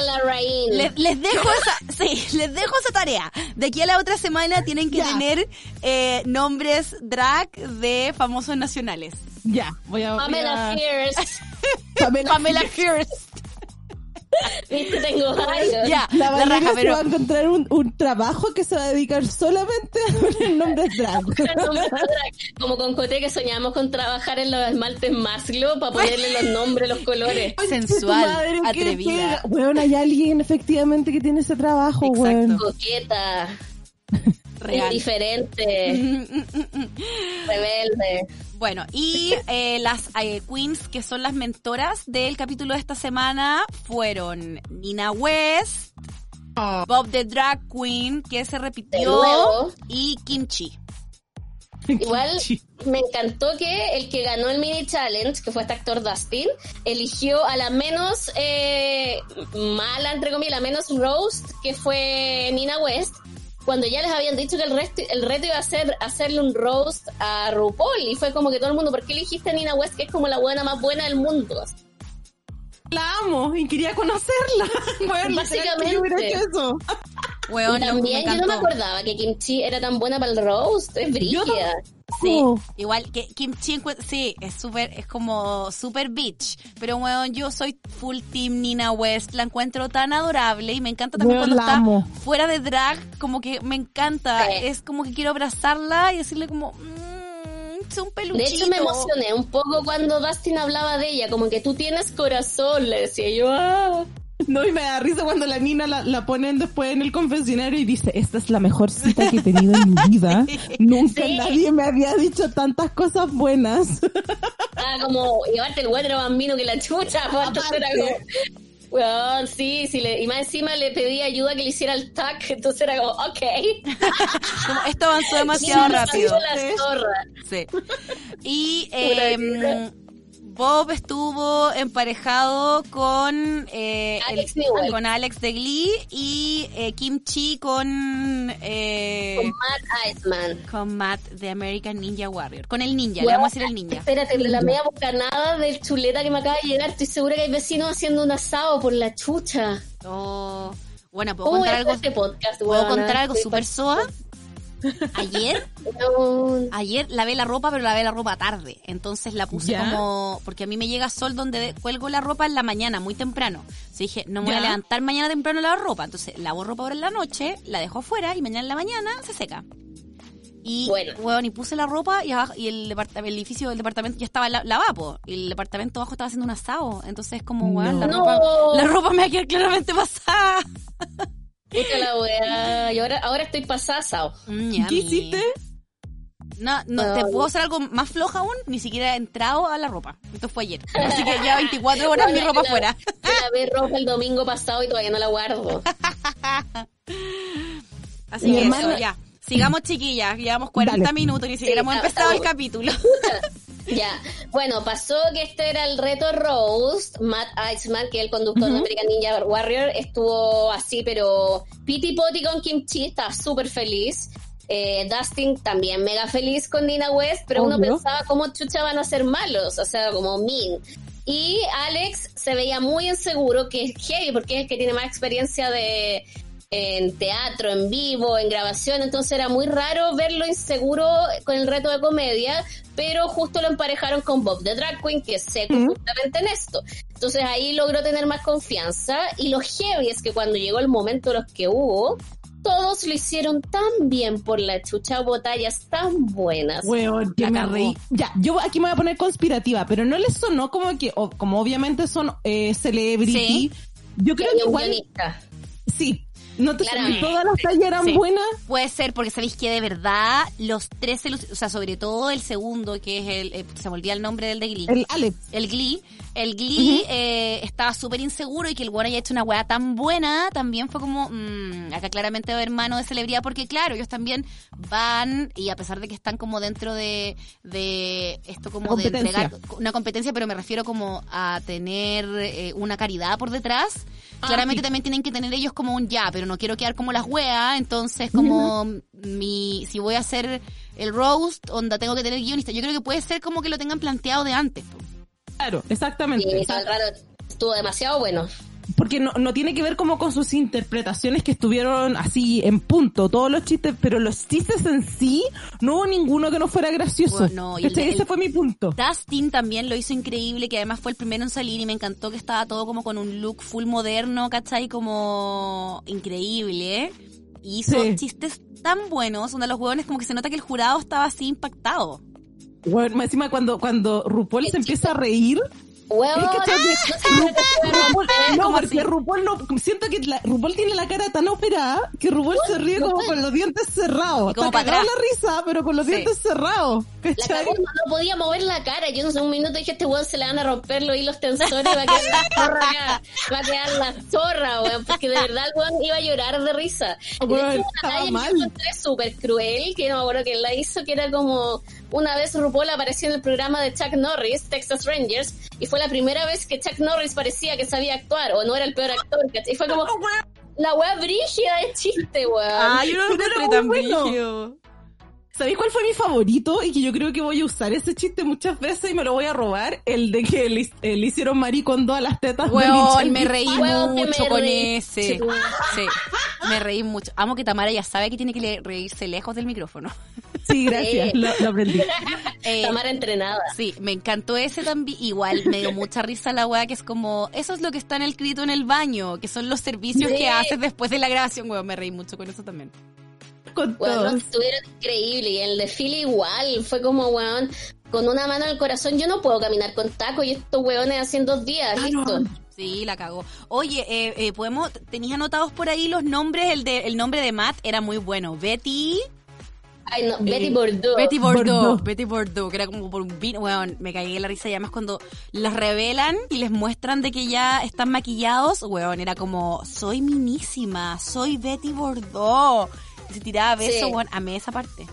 les, les dejo esa, sí, les dejo esa tarea. De aquí a la otra semana tienen que Ya. tener eh, nombres drag de famosos nacionales. Ya, voy a. voy Pamela a- Fierce. Pamela. Pamela Fierce. Viste, tengo varios. Ya, La la raja, se pero va a encontrar un, un trabajo que se va a dedicar solamente a poner nombres drag. Como con Coté que soñamos con trabajar en los esmaltes Maslow para ponerle los nombres, los colores. sensual, madre, atrevida. Weón, hay alguien efectivamente que tiene ese trabajo, Exacto. weón. Coqueta, Real. indiferente, rebelde. Bueno, y eh, las eh, queens que son las mentoras del capítulo de esta semana fueron Nina West, Oh, Bob the Drag Queen, que se repitió, y Kimchi. Igual me encantó que el que ganó el mini challenge, que fue este actor Dustin, eligió a la menos eh, mala, entre comillas, la menos roast, que fue Nina West, cuando ya les habían dicho que el, resto, el reto iba a ser hacerle un roast a RuPaul. Y fue como que todo el mundo, ¿por qué elegiste a Nina West, que es como la buena más buena del mundo? La amo y quería conocerla. Weón, Básicamente. También yo no me acordaba que Kimchi era tan buena para el roast, es brígida. Sí, igual que Kimchi, sí, es súper, es como súper bitch. Pero weón, yo soy full team Nina West, la encuentro tan adorable y me encanta también Weón, cuando está amo. fuera de drag, como que me encanta. Sí. Es como que quiero abrazarla y decirle como, mmm, es un De peluchito. hecho, me emocioné un poco cuando Dustin hablaba de ella, como que tú tienes corazón, le decía yo. Ah. No, y me da risa cuando la Nina la, la ponen después en el confesionario y dice, esta es la mejor cita que he tenido en mi vida. Nunca Sí. nadie me había dicho tantas cosas buenas. Ah, como llevarte el güero bambino que la chucha, entonces era como. Weón, sí, sí, le, y más encima le pedí ayuda que le hiciera el tac, entonces era como, ok. Como, esto avanzó demasiado Sí, rápido. La zorra. Sí. Y eh. Bob estuvo emparejado con eh, Alex el- con Alex de Glee y eh, Kimchi con eh, Con Matt Iceman. con Matt de American Ninja Warrior. Con el ninja, le vamos a decir el ninja. Espérate, la media bocanada del chuleta que me acaba de llegar, estoy segura que hay vecinos haciendo un asado por la chucha. Oh, bueno, ¿puedo ¿Cómo voy contar algo, hacer este podcast, ¿puedo contar algo super soa? Ayer, No, ayer lavé la ropa, pero lavé la ropa tarde. Entonces la puse ¿Ya? como, porque a mí me llega sol donde cuelgo la ropa en la mañana, muy temprano. Entonces dije, no me voy a levantar mañana temprano a lavar ropa. Entonces lavo ropa ahora en la noche, la dejo afuera y mañana en la mañana se seca. Y, Bueno. weón, y puse la ropa y, abajo, y el, depart- el edificio del departamento ya estaba la- lavado, po, y el departamento abajo estaba haciendo un asado. Entonces, como, weón, la, No. ropa, la ropa me va a quedar claramente pasada. puta la weá. Y ahora, ahora estoy pasada, Sao. Mm, ¿Qué hiciste? No, no, te puedo hacer algo más floja aún, ni siquiera he entrado a la ropa. Esto fue ayer. Así que ya 24 horas mi ropa. Yo lavé ropa el domingo pasado y todavía no la guardo. Así Mi que hermana- eso, ya. Sigamos chiquillas, llevamos 40 Dale. minutos, ni siquiera Sí, hemos está- empezado el capítulo. Ya, bueno, pasó que este era el reto Roast. Matt Iceman, que es el conductor de American Ninja Warrior, estuvo así, pero piti poti con Kimchi, estaba súper feliz. Eh, Dustin también mega feliz con Nina West, pero uno pensaba cómo chucha van a ser malos, o sea, como mean. Y Alex se veía muy inseguro, que es heavy, porque es el que tiene más experiencia de en teatro, en vivo, en grabación, entonces era muy raro verlo inseguro con el reto de comedia, pero justo lo emparejaron con Bob the Drag Queen, que es seco Ujú. justamente en esto. Entonces ahí logró tener más confianza y lo heavy es que cuando llegó el momento los que hubo, todos lo hicieron tan bien por la chucha batallas tan buenas. Weón, que me reí. Ya, yo aquí me voy a poner conspirativa, pero no les sonó como que, o- como obviamente son eh, celebrity. Sí. Yo creo que igual, guionista. sí. No te Claramente. todas las tallas eran Sí. buenas. Puede ser, porque sabéis que de verdad los tres, celu- o sea, sobre todo el segundo, que es el, eh, se me olvida el nombre del de Glee. El Alex. El Glee, el Glee eh, estaba súper inseguro y que el bueno haya hecho una weá tan buena, también fue como, mm, acá claramente va a haber mano de celebridad, porque claro, ellos también van, y a pesar de que están como dentro de, de esto como de entregar una competencia, pero me refiero como a tener eh, una caridad por detrás, Ah, claramente sí. también tienen que tener ellos como un ya, pero no quiero quedar como las weas, entonces como mi, si voy a hacer el roast, onda tengo que tener guionista, yo creo que puede ser como que lo tengan planteado de antes. Claro, exactamente. Sea, raro, estuvo demasiado bueno. Porque no, no tiene que ver como con sus interpretaciones que estuvieron así en punto, todos los chistes, pero los chistes en sí, no hubo ninguno que no fuera gracioso. Bueno, no, y el- Ese fue mi punto. Dustin también lo hizo increíble, que además fue el primero en salir y me encantó que estaba todo como con un look full moderno, ¿cachai? Como increíble, ¿eh? Y hizo Sí. chistes tan buenos, donde los huevones como que se nota que el jurado estaba así impactado. Bueno, encima cuando, cuando RuPaul El se empieza a reír, No sé cómo te puede RuPaul, romper. no, ¿Cómo porque? RuPaul no, siento que la, RuPaul tiene la cara tan operada que RuPaul se ríe como con los dientes cerrados. Como para atrás. la risa, pero con los Sí. dientes cerrados. La cagó, no podía mover la cara. Yo no sé, un minuto dije, este weón se le van a romper los hilos tensores y va a quedar la zorra. Va a quedar la zorra, weón. Porque de verdad el weón iba a llorar de risa. Y de Weón, hecho, una talla que mal. encontré súper cruel, que no me acuerdo quién la hizo, que era como... Una vez RuPaul apareció en el programa de Chuck Norris, Texas Rangers, y fue la primera vez que Chuck Norris parecía que sabía actuar, o no era el peor actor. Y fue como... La weá brígida de chiste, weón. yo no Pero era muy bueno. ¿Sabéis cuál fue mi favorito? Y que yo creo que voy a usar ese chiste muchas veces y me lo voy a robar. El de que le, eh, le hicieron maricondo a las tetas de Michelle me reí mucho me con reí. ese. Sí, me reí mucho. Amo que Tamara ya sabe que tiene que reírse lejos del micrófono. Sí, gracias, Sí. lo, lo aprendí. Eh, Tamara entrenada. Sí, me encantó ese también. Igual me dio mucha risa la weá que es como, eso es lo que está en el crédito en el baño, que son los servicios Sí. que haces después de la grabación, weón. Me reí mucho con eso también. Con Bueno, todos. estuvieron increíbles. Y el de Philly igual. Fue como, weón, con una mano en el corazón. Yo no puedo caminar con taco y estos weones hacen dos días. Listo. Sí, la cagó. Oye, eh, eh, podemos, tenías anotados por ahí los nombres, el de, el nombre de Matt era muy bueno. Betty, Ay, no, Betty Eh, Bordeaux. Betty Bordeaux, Bordeaux. Betty Bordeaux, que era como por un vino, weón, me caí en la risa y además cuando las revelan y les muestran de que ya están maquillados, weón, era como, soy minísima, soy Betty Bordeaux. Y se tiraba besos, Sí. weón, amé esa parte.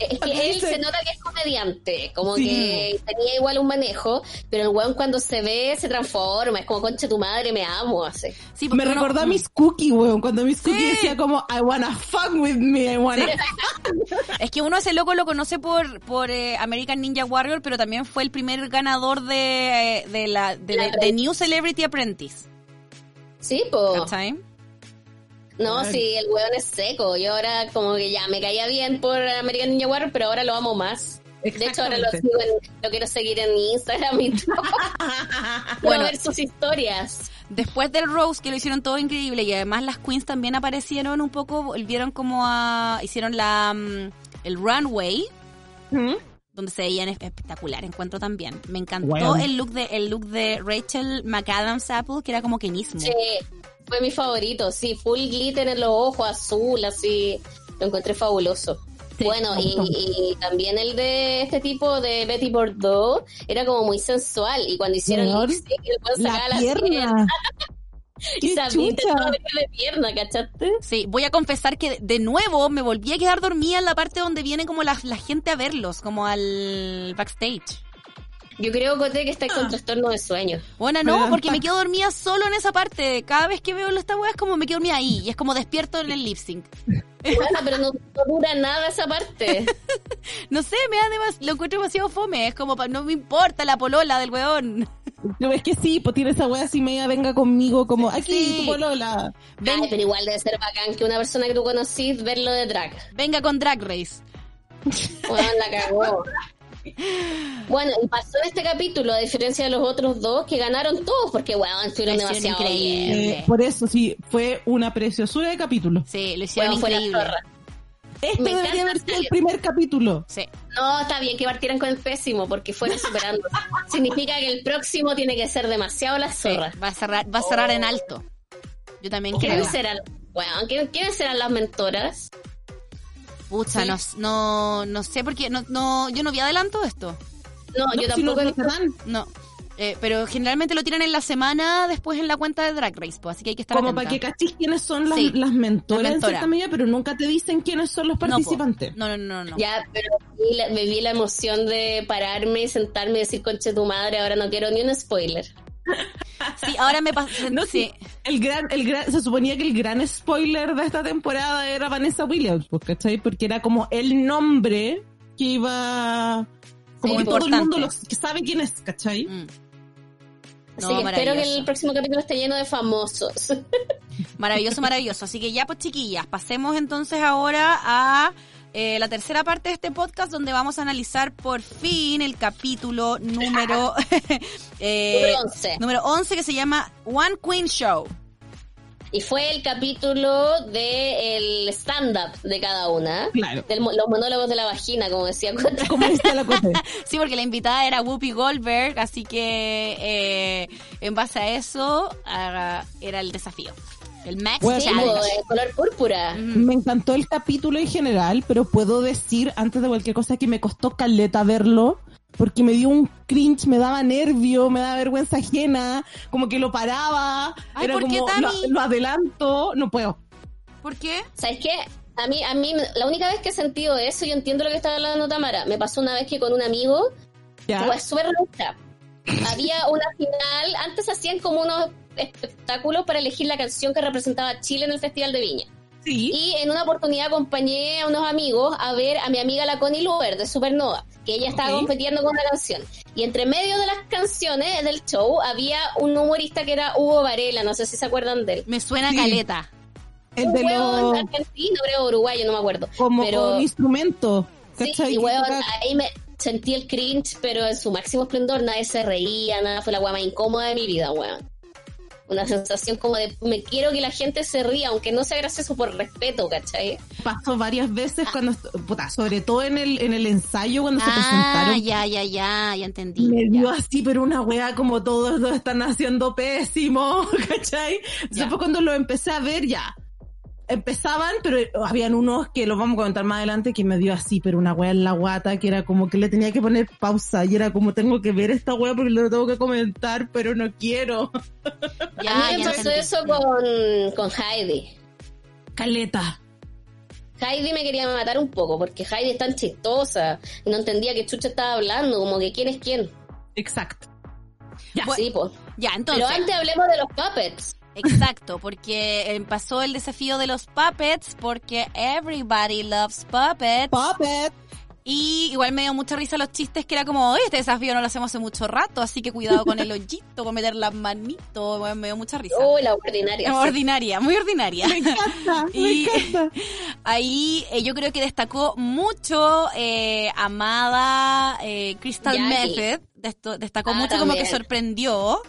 Es que él se nota que es comediante, como Sí. que tenía igual un manejo, pero el weón cuando se ve se transforma, es como concha tu madre, me amo, así. Sí, Me recordó a Miss Cookie, weón, cuando Miss Cookie Sí. decía como, I wanna fuck with me, I wanna... Es que uno ese loco lo conoce por, por eh, American Ninja Warrior, pero también fue el primer ganador de, eh, de la de, La de New Celebrity Apprentice. Sí, po. ¿Cachai? No, sí, el weón es seco. Yo ahora como que ya me caía bien por American Ninja Warrior, pero ahora lo amo más. De hecho, ahora lo, sigo en- lo quiero seguir en Instagram y todo. Bueno. ver sus historias. Después del Rose, que lo hicieron todo increíble, y además las queens también aparecieron un poco, volvieron como a... Hicieron la mm, el runway, ¿Mm? donde se veían espe- espectacular, encuentro también. Me encantó Bueno. el look de el look de Rachel McAdams Apple, que era como que mismo. Sí, fue mi favorito, sí, full glitter en los ojos, azul, así, lo encontré fabuloso. bueno, y, también el de este tipo de Betty Bordeaux era como muy sensual y cuando hicieron el sacaba La la pierna de pierna, ¿cachaste? Sí, voy a confesar que de nuevo me volví a quedar dormida en la parte donde viene como la, la gente a verlos, como al backstage. Yo creo, Cote, que está Ah. con trastorno de sueño. Bueno, no, porque me quedo dormida solo en esa parte. Cada vez que veo esta wea es como me quedo dormida ahí. Y es como despierto en el lip sync. Bueno, pero no, no dura nada esa parte. No sé, me da demas- lo encuentro demasiado fome. Es como, pa- no me importa la polola del weón. No, es que sí, pues tiene esa wea así media venga conmigo, como aquí Sí. tu polola. Ven- Ay, pero igual debe ser bacán que una persona que tú conocís verlo de drag. venga con Drag Race. Bueno, la cagó. Bueno, y pasó en este capítulo, a diferencia de los otros dos, que ganaron todos, porque, bueno, estuvieron Lo demasiado increíble. bien. Eh, por eso sí, fue una preciosura de capítulo. Sí, lo hicieron Bueno, fue la increíble. zorra. Este Me debería haber sido el primer capítulo. Sí. No, está bien que partieran con el pésimo, porque fueron superando. Significa que el próximo tiene que ser demasiado la sí, zorra. Va a cerrar, va a cerrar en alto. Yo también creo. ¿Quiénes serán? Bueno, ¿quién- ¿quiénes serán las mentoras? Pucha, Sí. no, no, no sé por qué. No, no, yo no vi adelanto de esto. No, No, yo si tampoco. no No. Eh, pero generalmente lo tiran en la semana después en la cuenta de Drag Race, pues, así que hay que estar como atenta. para que cachis quiénes son las, Sí, las mentoras las en cierta medida, pero nunca te dicen quiénes son los participantes. No, no, no, no. Ya, pero vi la- me vi la emoción de pararme, sentarme y decir, conche tu madre, ahora no quiero ni un spoiler. Sí, ahora me pasa. No, sí. El gran, el gran, se suponía que el gran spoiler de esta temporada era Vanessa Williams, pues, ¿cachai? Porque era como el nombre que iba, como Sí, que todo el mundo lo, que sabe quién es, ¿cachai? Mm. Así No, que espero que el próximo capítulo esté lleno de famosos. Maravilloso, maravilloso. Así que ya, pues chiquillas, pasemos entonces ahora a eh, la tercera parte de este podcast donde vamos a analizar por fin el capítulo número, eh, Número 11. número 11 que se llama One Queen Show. Y fue el capítulo del stand-up de cada una. Claro. De los monólogos de la vagina, como decía. Como dice la Cote. Sí, porque la invitada era Whoopi Goldberg, así que eh, en base a eso era el desafío. El Max Bueno, de color púrpura. Me encantó el capítulo en general, pero puedo decir, antes de cualquier cosa, que me costó caleta verlo, porque me dio un cringe, me daba nervio, me daba vergüenza ajena, como que lo paraba, Ay, era ¿por qué, como, Tami? lo, lo adelanto, no puedo. ¿Por qué? ¿Sabes qué? A mí, a mí, la única vez que he sentido eso, yo entiendo lo que estaba hablando Tamara. Me pasó una vez que con un amigo, ¿Ya? fue súper lucha. Había una final, antes hacían como unos espectáculos para elegir la canción que representaba a Chile en el Festival de Viña. Sí. Y en una oportunidad acompañé a unos amigos a ver a mi amiga la Connie Luber de Supernova, que ella estaba Ok. compitiendo con una canción. Y entre medio de las canciones del show había un humorista que era Hugo Varela, no sé si se acuerdan de él. Me suena Sí. caleta. El un de los, argentino, creo, uruguayo, no me acuerdo. como pero con instrumento, sí, y hueón, ahí me sentí el cringe, pero en su máximo esplendor, nadie se reía, nada, fue la guama incómoda de mi vida, weón. Una sensación como de, me quiero que la gente se ría, aunque no sea gracioso por respeto, ¿cachai? pasó varias veces cuando, est- puta, sobre todo en el, en el ensayo cuando se Ah, presentaron. ya, ya, ya, ya entendí. Me dio así, pero una wea como todos lo están haciendo pésimo, ¿cachai? Fue cuando lo empecé a ver ya. Empezaban, pero habían unos que los vamos a comentar más adelante que me dio así, pero una wea en la guata que era como que le tenía que poner pausa y era como tengo que ver esta wea porque lo tengo que comentar, pero no quiero. Ya, a mí me pasó eso con, con Heidi. Caleta. Heidi me quería matar un poco, porque Heidi es tan chistosa y no entendía que Chucha estaba hablando, como que quién es quién. Exacto. Ya. Sí, pues. Ya, entonces. Pero antes hablemos de los puppets. Exacto, porque eh, pasó el desafío de los puppets, porque everybody loves puppets. Puppet. Y igual me dio mucha risa los chistes que era como, "Oye, este desafío no lo hacemos hace mucho rato, así que cuidado con el hoyito, con meter las manitos. Bueno, me dio mucha risa. Oh, la ordinaria. sí. ordinaria, muy ordinaria. Me encanta, me Y- encanta. Ahí eh, yo creo que destacó mucho eh, Amada eh, Crystal Jackie. Method. Desto- destacó Ah, mucho como que sorprendió.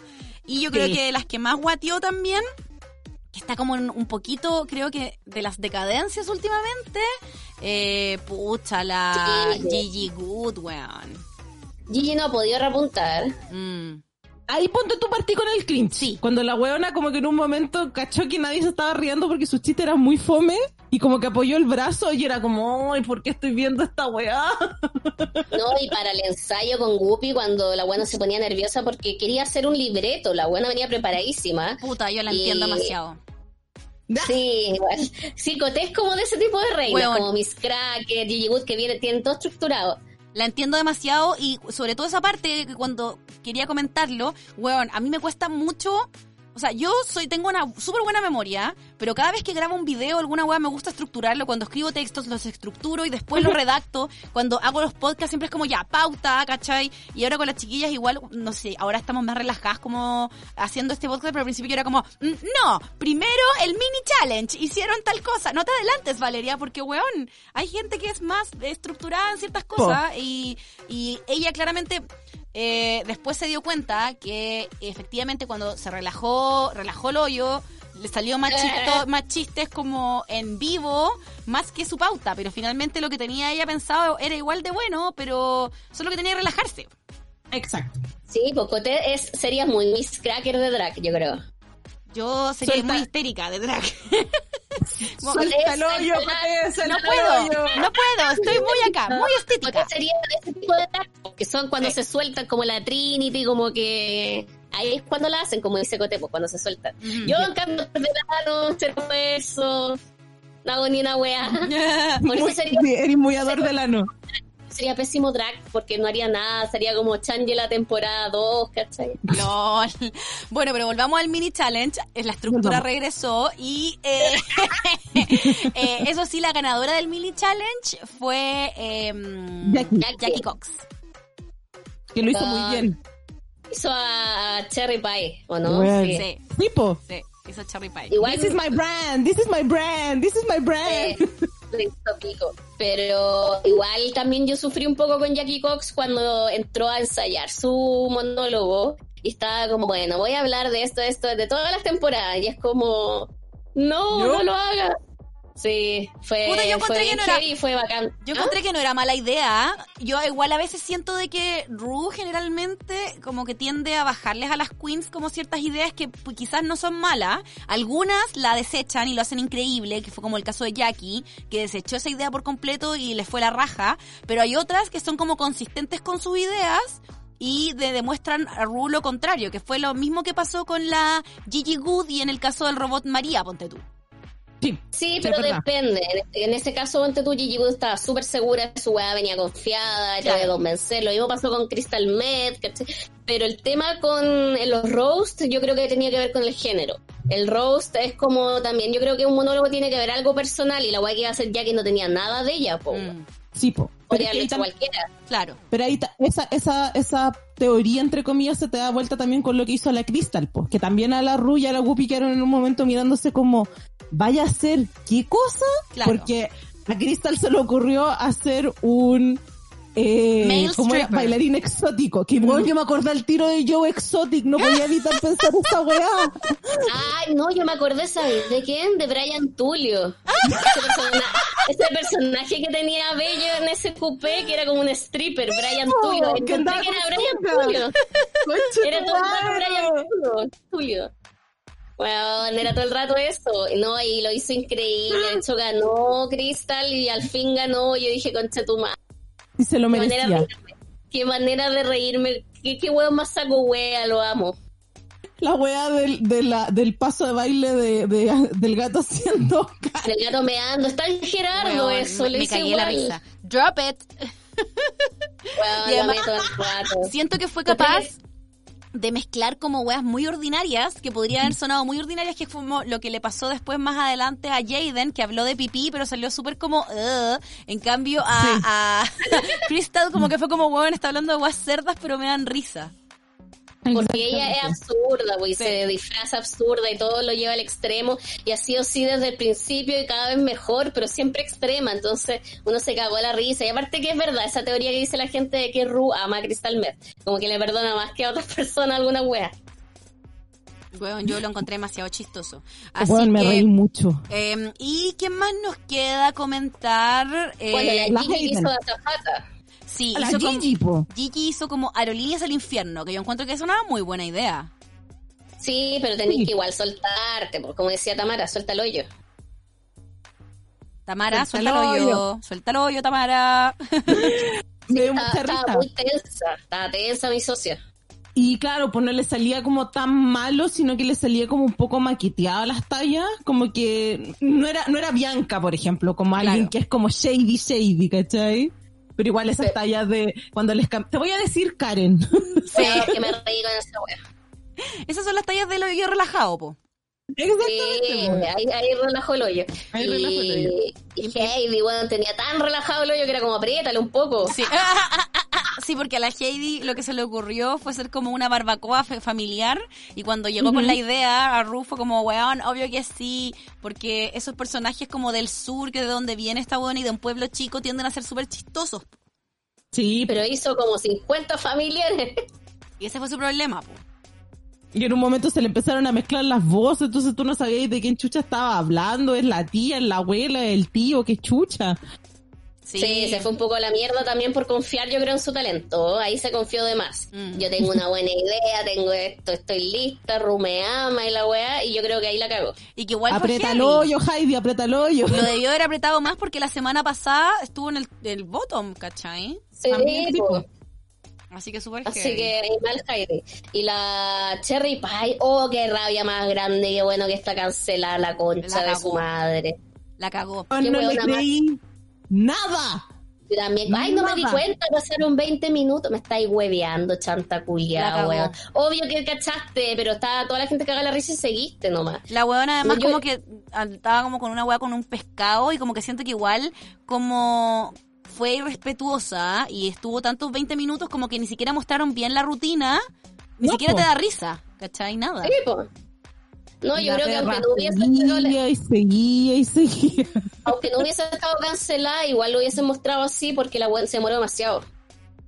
Y yo creo Sí. que las que más guateó también, que está como en un poquito, creo que de las decadencias últimamente, eh, pucha, la Sí. Gigi Good, weón. Gigi no ha podido repuntar. Mm. Ahí ponte tu partí con el cringe. Sí. Cuando la weona como que en un momento cachó que nadie se estaba riendo porque sus chistes eran muy fome y como que apoyó el brazo y era como, ay, ¿por qué estoy viendo esta weá? No, y para el ensayo con Guppy, cuando la buena se ponía nerviosa porque quería hacer un libreto, la buena venía preparadísima. Puta, yo la Y- entiendo demasiado. Sí, igual. Sí, Coté es como de ese tipo de reinas, Weón. como Miss Cracker, Gigi Wood, que viene, tienen todo estructurado. La entiendo demasiado y sobre todo esa parte que cuando quería comentarlo, weón, a mí me cuesta mucho. O sea, yo soy, tengo una súper buena memoria, pero cada vez que grabo un video, alguna weá, me gusta estructurarlo. Cuando escribo textos, los estructuro y después los redacto. Cuando hago los podcasts, siempre es como ya, pauta, ¿cachai? Y ahora con las chiquillas, igual, no sé, ahora estamos más relajadas como haciendo este podcast, pero al principio yo era como, "Mm, no, primero el mini challenge, hicieron tal cosa. No te adelantes, Valeria, porque weón, hay gente que es más estructurada en ciertas cosas y, y ella claramente eh, después se dio cuenta que efectivamente cuando se relajó, relajó el hoyo, le salió más, chisto- más chistes como en vivo, más que su pauta, pero finalmente lo que tenía ella pensado era igual de bueno, pero solo que tenía que relajarse. Exacto. Sí, Coté es, sería muy Miss Cracker de drag, yo creo. Yo sería Suelta. muy histérica de drag. Suelta el hoyo, Coté, suelta No puedo, no puedo, estoy muy acá, muy estética. sería de ese tipo de drag, que son cuando se sueltan como la Trinity, como que... Ahí es cuando la hacen, como dice Coté, pues cuando se sueltan. Yo en cambio de verano, cero peso, no hago ni una weá. Por eso Muy, sería, sí, eres muy ador del ano. Sería pésimo drag, porque no haría nada, sería como Change la temporada 2, ¿cachai? LOL. Bueno, pero volvamos al mini challenge. Eh, La estructura regresó y eh, eh, eso sí, la ganadora del mini challenge fue eh, Jackie. Jackie Cox. Que lo hizo Ah, muy bien. Hizo a Cherry Pie, ¿o no? Bueno. Sí. Sí, Tipo, sí, hizo Cherry Pie. Igual this is my brand, this is my brand, this is my brand. eh. Pero igual también yo sufrí un poco con Jackie Cox cuando entró a ensayar su monólogo y estaba como, bueno, voy a hablar de esto, esto, de todas las temporadas. Y es como, no, ¿Yo? no lo haga. Sí, fue, Puta, yo encontré fue que no era- fue bacán. Yo ¿Ah? encontré que no era mala idea. Yo igual a veces siento de que Ru generalmente como que tiende a bajarles a las queens como ciertas ideas que pues, quizás no son malas. Algunas la desechan y lo hacen increíble, que fue como el caso de Jackie, que desechó esa idea por completo y le fue la raja. Pero hay otras que son como consistentes con sus ideas y de- demuestran a Ru lo contrario, que fue lo mismo que pasó con la Gigi Good y en el caso del robot María, ponte tú. Sí, pero depende. En- En ese caso, ponte tú, Gigi Wood estaba súper segura, su weá venía confiada, y Claro. de convencer. Lo mismo pasó con Crystal ¿cachai? Pero el tema con eh, los roast, yo creo que tenía que ver con el género. El roast es como también, yo creo que un monólogo tiene que ver algo personal, y la weá que iba a hacer Jackie no tenía nada de ella, po. Mm, sí, po. Pero, Podría cualquiera. claro. pero ahí esa, esa, esa teoría, entre comillas, se te da vuelta también con lo que hizo la Crystal, po. Que también a la Ru y a la Whoopi quedaron en un momento mirándose como, ¿vaya a hacer qué cosa? Claro. Porque a Crystal se le ocurrió hacer un... Eh, como era? bailarín exótico. Que bueno, yo me acordé al tiro de Joe Exotic, no podía evitar pensar esa weá. Ay, no, yo me acordé, ¿sabes? ¿De quién? De Brian Tulio. Ese, persona- ese personaje que tenía bello en ese coupé, que era como un stripper, Brian Tulio. que Encontré que era Brian. Tulio. Era todo el. Brian Tulio. Tulio. Bueno, era todo el rato eso. No, y lo hizo increíble. De hecho, ganó Crystal y al fin ganó. Yo dije, concha tu madre. Y se lo Qué manera, merecía. de, qué manera de reírme. Qué, qué huevo más saco wea, lo amo. La weá del, de la, del paso de baile de, de- del gato haciendo El gato meando. Está en Gerardo Weón, eso. me, le me cagué la risa. Drop it. Y además-. Siento que fue capaz de mezclar como weas muy ordinarias, que podrían haber sonado muy ordinarias, que fue como lo que le pasó después más adelante a Jaden, que habló de pipí, pero salió súper como, "Ugh". en cambio a, a Crystal como que fue como, weón, está hablando de weas cerdas, pero me dan risa. Porque ella es absurda, pues, y se disfraza absurda y todo lo lleva al extremo. Y ha sido así desde el principio y cada vez mejor, pero siempre extrema. Entonces uno se cagó la risa. Y aparte que es verdad, esa teoría que dice la gente de que Ru ama a Crystal Meth. Como que le perdona más que a otras personas alguna wea. Weón, yo lo encontré demasiado chistoso. Así me que, reí mucho. eh, ¿Y quién más nos queda comentar? Eh, Bueno, la la Gigi hizo la zapata. Sí, A la hizo como- Gigi, po. Gigi hizo como Aerolíneas al Infierno, que yo encuentro que es una muy buena idea. Sí, pero tenés Sí. que igual soltarte, como decía Tamara, suelta el hoyo. Tamara, Suelta el yo. hoyo. Suéltalo yo, Tamara. Me dio Estaba, mucha estaba risa. muy tensa, estaba tensa mi socia. Y claro, pues no le salía como tan malo, sino que le salía como un poco maqueteada las tallas, como que no era, no era Bianca, por ejemplo, como alguien Claro. que es como shady, shady, ¿cachai? Pero igual esas Sí. tallas de cuando les cam- Te voy a decir Karen. Sí. que me reí con esa wea. Esas son las tallas de hoyo relajado, po. Exactamente. Sí, ahí, ahí relajó el hoyo. Ahí y, relajó el hoyo. y Heidi, bueno, tenía tan relajado el hoyo que era como apriétale un poco. Sí. Sí, porque a la Heidi lo que se le ocurrió fue ser como una barbacoa familiar y cuando llegó con la idea a Ru fue como, weón, obvio que sí, porque esos personajes como del sur, que de donde viene esta weón y de un pueblo chico tienden a ser súper chistosos. Sí, Pero hizo como 50 familiares. Y ese fue su problema, po. y en un momento se le empezaron a mezclar las voces, entonces tú no sabías de quién chucha estaba hablando, es la tía, es la abuela, es el tío, qué chucha. Sí, Sí. se fue un poco a la mierda también por confiar, yo creo, en su talento. Ahí se confió de más. Mm. Yo tengo una buena idea, tengo esto, estoy lista, Ru me ama y la weá, y yo creo que ahí la cagó. Y que igual fue Aprieta el hoyo, Heidi, aprieta el hoyo. Lo debió haber apretado más porque la semana pasada estuvo en el, el bottom, ¿cachai? Sí. Así que súper Así heavy. que mal Heidi. Y la Cherry Pie, oh, qué rabia más grande, qué bueno que está cancelada la concha La de su madre. La cagó. no le huevona más. Nada. Yo también, ay, no me di cuenta, pasaron 20 minutos, me estáis hueveando, chanta La culiada, cagó. weón. Obvio que cachaste, pero estaba toda la gente caga la risa y seguiste nomás. La weona además Yo- como que estaba como con una weá con un pescado y como que siento que igual como fue irrespetuosa y estuvo tantos 20 minutos como que ni siquiera mostraron bien la rutina, ni No, siquiera po. te da risa, ¿cachai? Nada. Sí, po. No, yo la creo que aunque no hubiese seguía y seguía y seguía. aunque no hubiese estado cancelada, igual lo hubiesen mostrado así porque la web se demoró demasiado.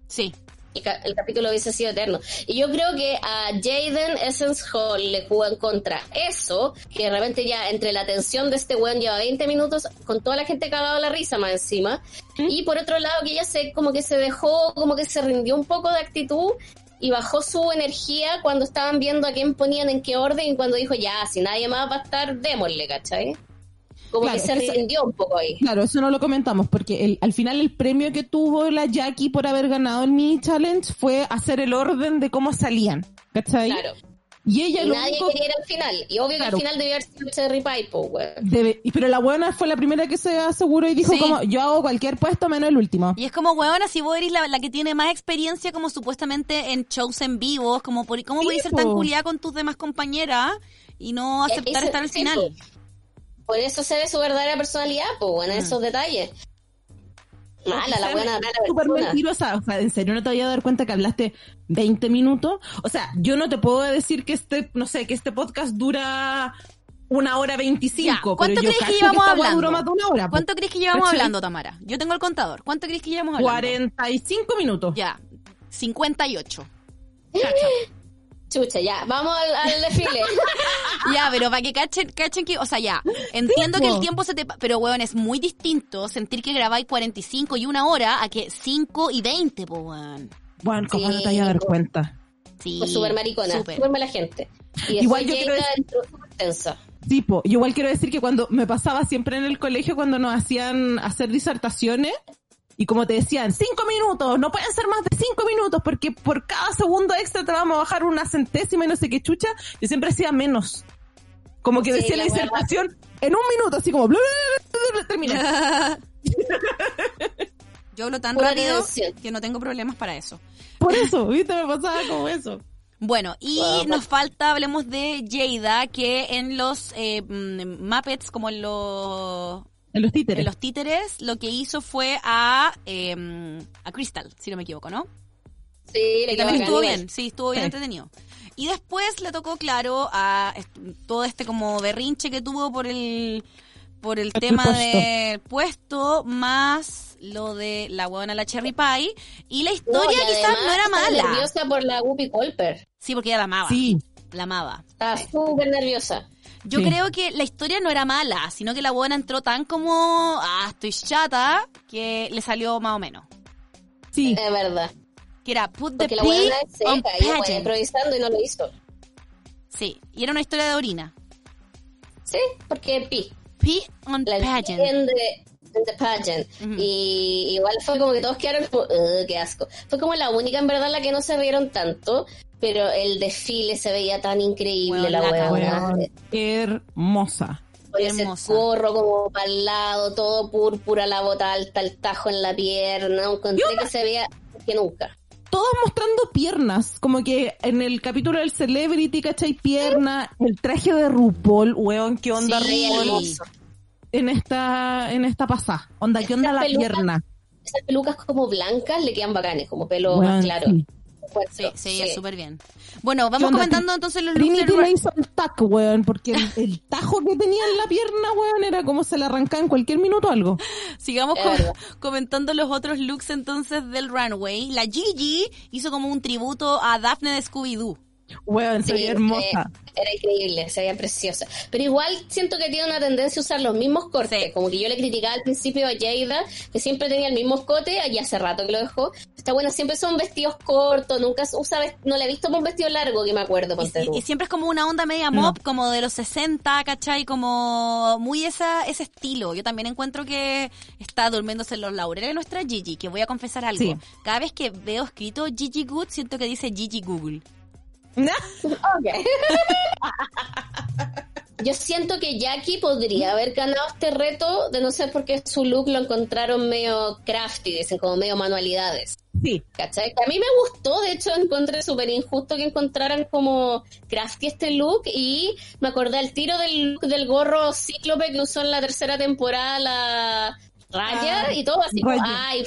Sí. Y ca- el capítulo hubiese sido eterno. Y yo creo que a Jaden Essence Hall le jugó en contra eso, que de repente ya entre la tensión de este weón lleva 20 minutos con toda la gente cagada la risa más encima. Y por otro lado que ella se como que se dejó, como que se rindió un poco de actitud y bajó su energía cuando estaban viendo a quién ponían en qué orden y cuando dijo ya, si nadie más va a estar, démosle, ¿cachai? Como Claro, que se rindió un poco ahí. Claro, eso no lo comentamos, porque el, al final el premio que tuvo la Jackie por haber ganado el mini challenge fue hacer el orden de cómo salían, ¿cachai? Claro. Y ella Y lo nadie único quería ir al final. Y obvio que Claro. al final debió haber sido Cherry Pie, debe- pero la buena fue la primera que se aseguró y dijo Sí. como, yo hago cualquier puesto menos el último. Y es como, weona, si vos eres la, la que tiene más experiencia como supuestamente en shows en vivos, como por, ¿cómo Sí, podés ser tan po. culiada con tus demás compañeras y no aceptar estar al final? po. Por eso se ve su verdadera personalidad, pues, bueno, esos detalles. Mala, la buena, mala Súper mentirosa. O sea, ¿en serio no te voy a dar cuenta que hablaste 20 minutos? O sea, yo no te puedo decir que este, no sé, que este podcast dura una hora 25. Ya, ¿cuánto pero yo crees que llevamos weá hablando? duró más de una hora. ¿Cuánto crees que llevamos ¿Cachai? hablando, Tamara? Yo tengo el contador. ¿Cuánto crees que llevamos hablando? 45 minutos. Ya, 58. Chucha, ya, vamos al, al desfile. Ya, pero para que cachen, cachen que, o sea, ya, entiendo que el po. tiempo se te... Pero, weón, es muy distinto sentir que grabáis 45 y una hora a que 5 y 20, po, weón. Bueno, ¿cómo Sí, no te vaya a dar cuenta? Sí. Pues súper maricona, súper. mala gente. Y Igual yo quiero decir-. Tipo, yo igual quiero decir que cuando me pasaba siempre en el colegio cuando nos hacían hacer disertaciones y como te decían, cinco minutos, no pueden ser más de cinco minutos porque por cada segundo extra te vamos a bajar una centésima y no sé qué chucha, yo siempre hacía menos. Como que Sí, decía la, la disertación en un minuto, así como bla. Yo hablo tan rápido que no tengo problemas para eso. Por eso, viste, me pasaba como eso. Bueno, y Wow. nos falta, hablemos de Jada, que en los eh, mm, Muppets, como en los, En los títeres. en los títeres, lo que hizo fue a, eh, a Crystal, si no me equivoco, ¿no? Sí, le también estuvo bien, sí, estuvo bien Sí. entretenido. Y después le tocó, claro, a todo este como berrinche que tuvo por el por el El tema puesto. del puesto, más lo de la huevona la Cherry Pie. Y la No, historia y quizás no era estaba mala. nerviosa por la Whoopi Colper. Sí, porque ella la amaba. Sí, La amaba. Estaba súper nerviosa. Yo Sí. creo que la historia no era mala, sino que la buena entró tan como, ah, estoy chata, que le salió más o menos. sí. Es verdad. Que era put the Porque la pee buena es seca. Pageant. improvisando y no lo hizo. Sí, y era una historia de orina. Sí, porque pi. Pee on La pageant. en the, en the pageant. Y igual fue como que todos quedaron como, "Ugh, qué asco. Fue como la única en verdad la que no se rieron tanto, pero el desfile se veía tan increíble, la huevona. Hermosa. Con ese hermosa. gorro como para el lado, todo púrpura, la bota alta, el tajo en la pierna. Encontré que se veía que nunca. Todos mostrando piernas, como que en el capítulo del Celebrity, ¿cachai? Pierna, el traje de RuPaul, weón, ¿qué onda Sí. RuPaul en esta, en esta pasada? Onda, ¿qué onda Estas la pelucas, pierna? Esas pelucas como blancas le quedan bacanes, como pelo Weón, más claro. sí. Sí, sí, sí. súper bien. Bueno, ¿Qué vamos comentando entonces los looks Trinity del le hizo el tac, weón, porque el, el tajo que tenía en la pierna, weón, era como se le arrancaba en cualquier minuto algo. Sigamos com- verdad. comentando los otros looks entonces del runway. La Gigi hizo como un tributo a Daphne de Scooby-Doo. Weón, se Sí, veía hermosa. eh, era increíble, se veía preciosa. Pero igual siento que tiene una tendencia a usar los mismos cortes. Sí. Como que yo le criticaba al principio a Jada, que siempre tenía el mismo escote, y hace rato que lo dejó. Está buena, siempre son vestidos cortos, nunca usa, no la he visto con un vestido largo, que me acuerdo, Y, y- y siempre es como una onda media No. mop, como de los 60, ¿cachai? Como muy esa, ese estilo. Yo también encuentro que está durmiéndose en los laureles nuestra Gigi, que voy a confesar algo. Sí. Cada vez que veo escrito Gigi Good, siento que dice Gigi Google. Ok. Yo siento que Jackie podría haber ganado este reto de no ser porque su look lo encontraron medio crafty, dicen como medio manualidades. Sí, ¿Cachai? A mí me gustó, de hecho encontré súper injusto que encontraran como crafty este look y me acordé al tiro del look del gorro cíclope que usó en la tercera temporada la Raya Ah, y todo así como, ay,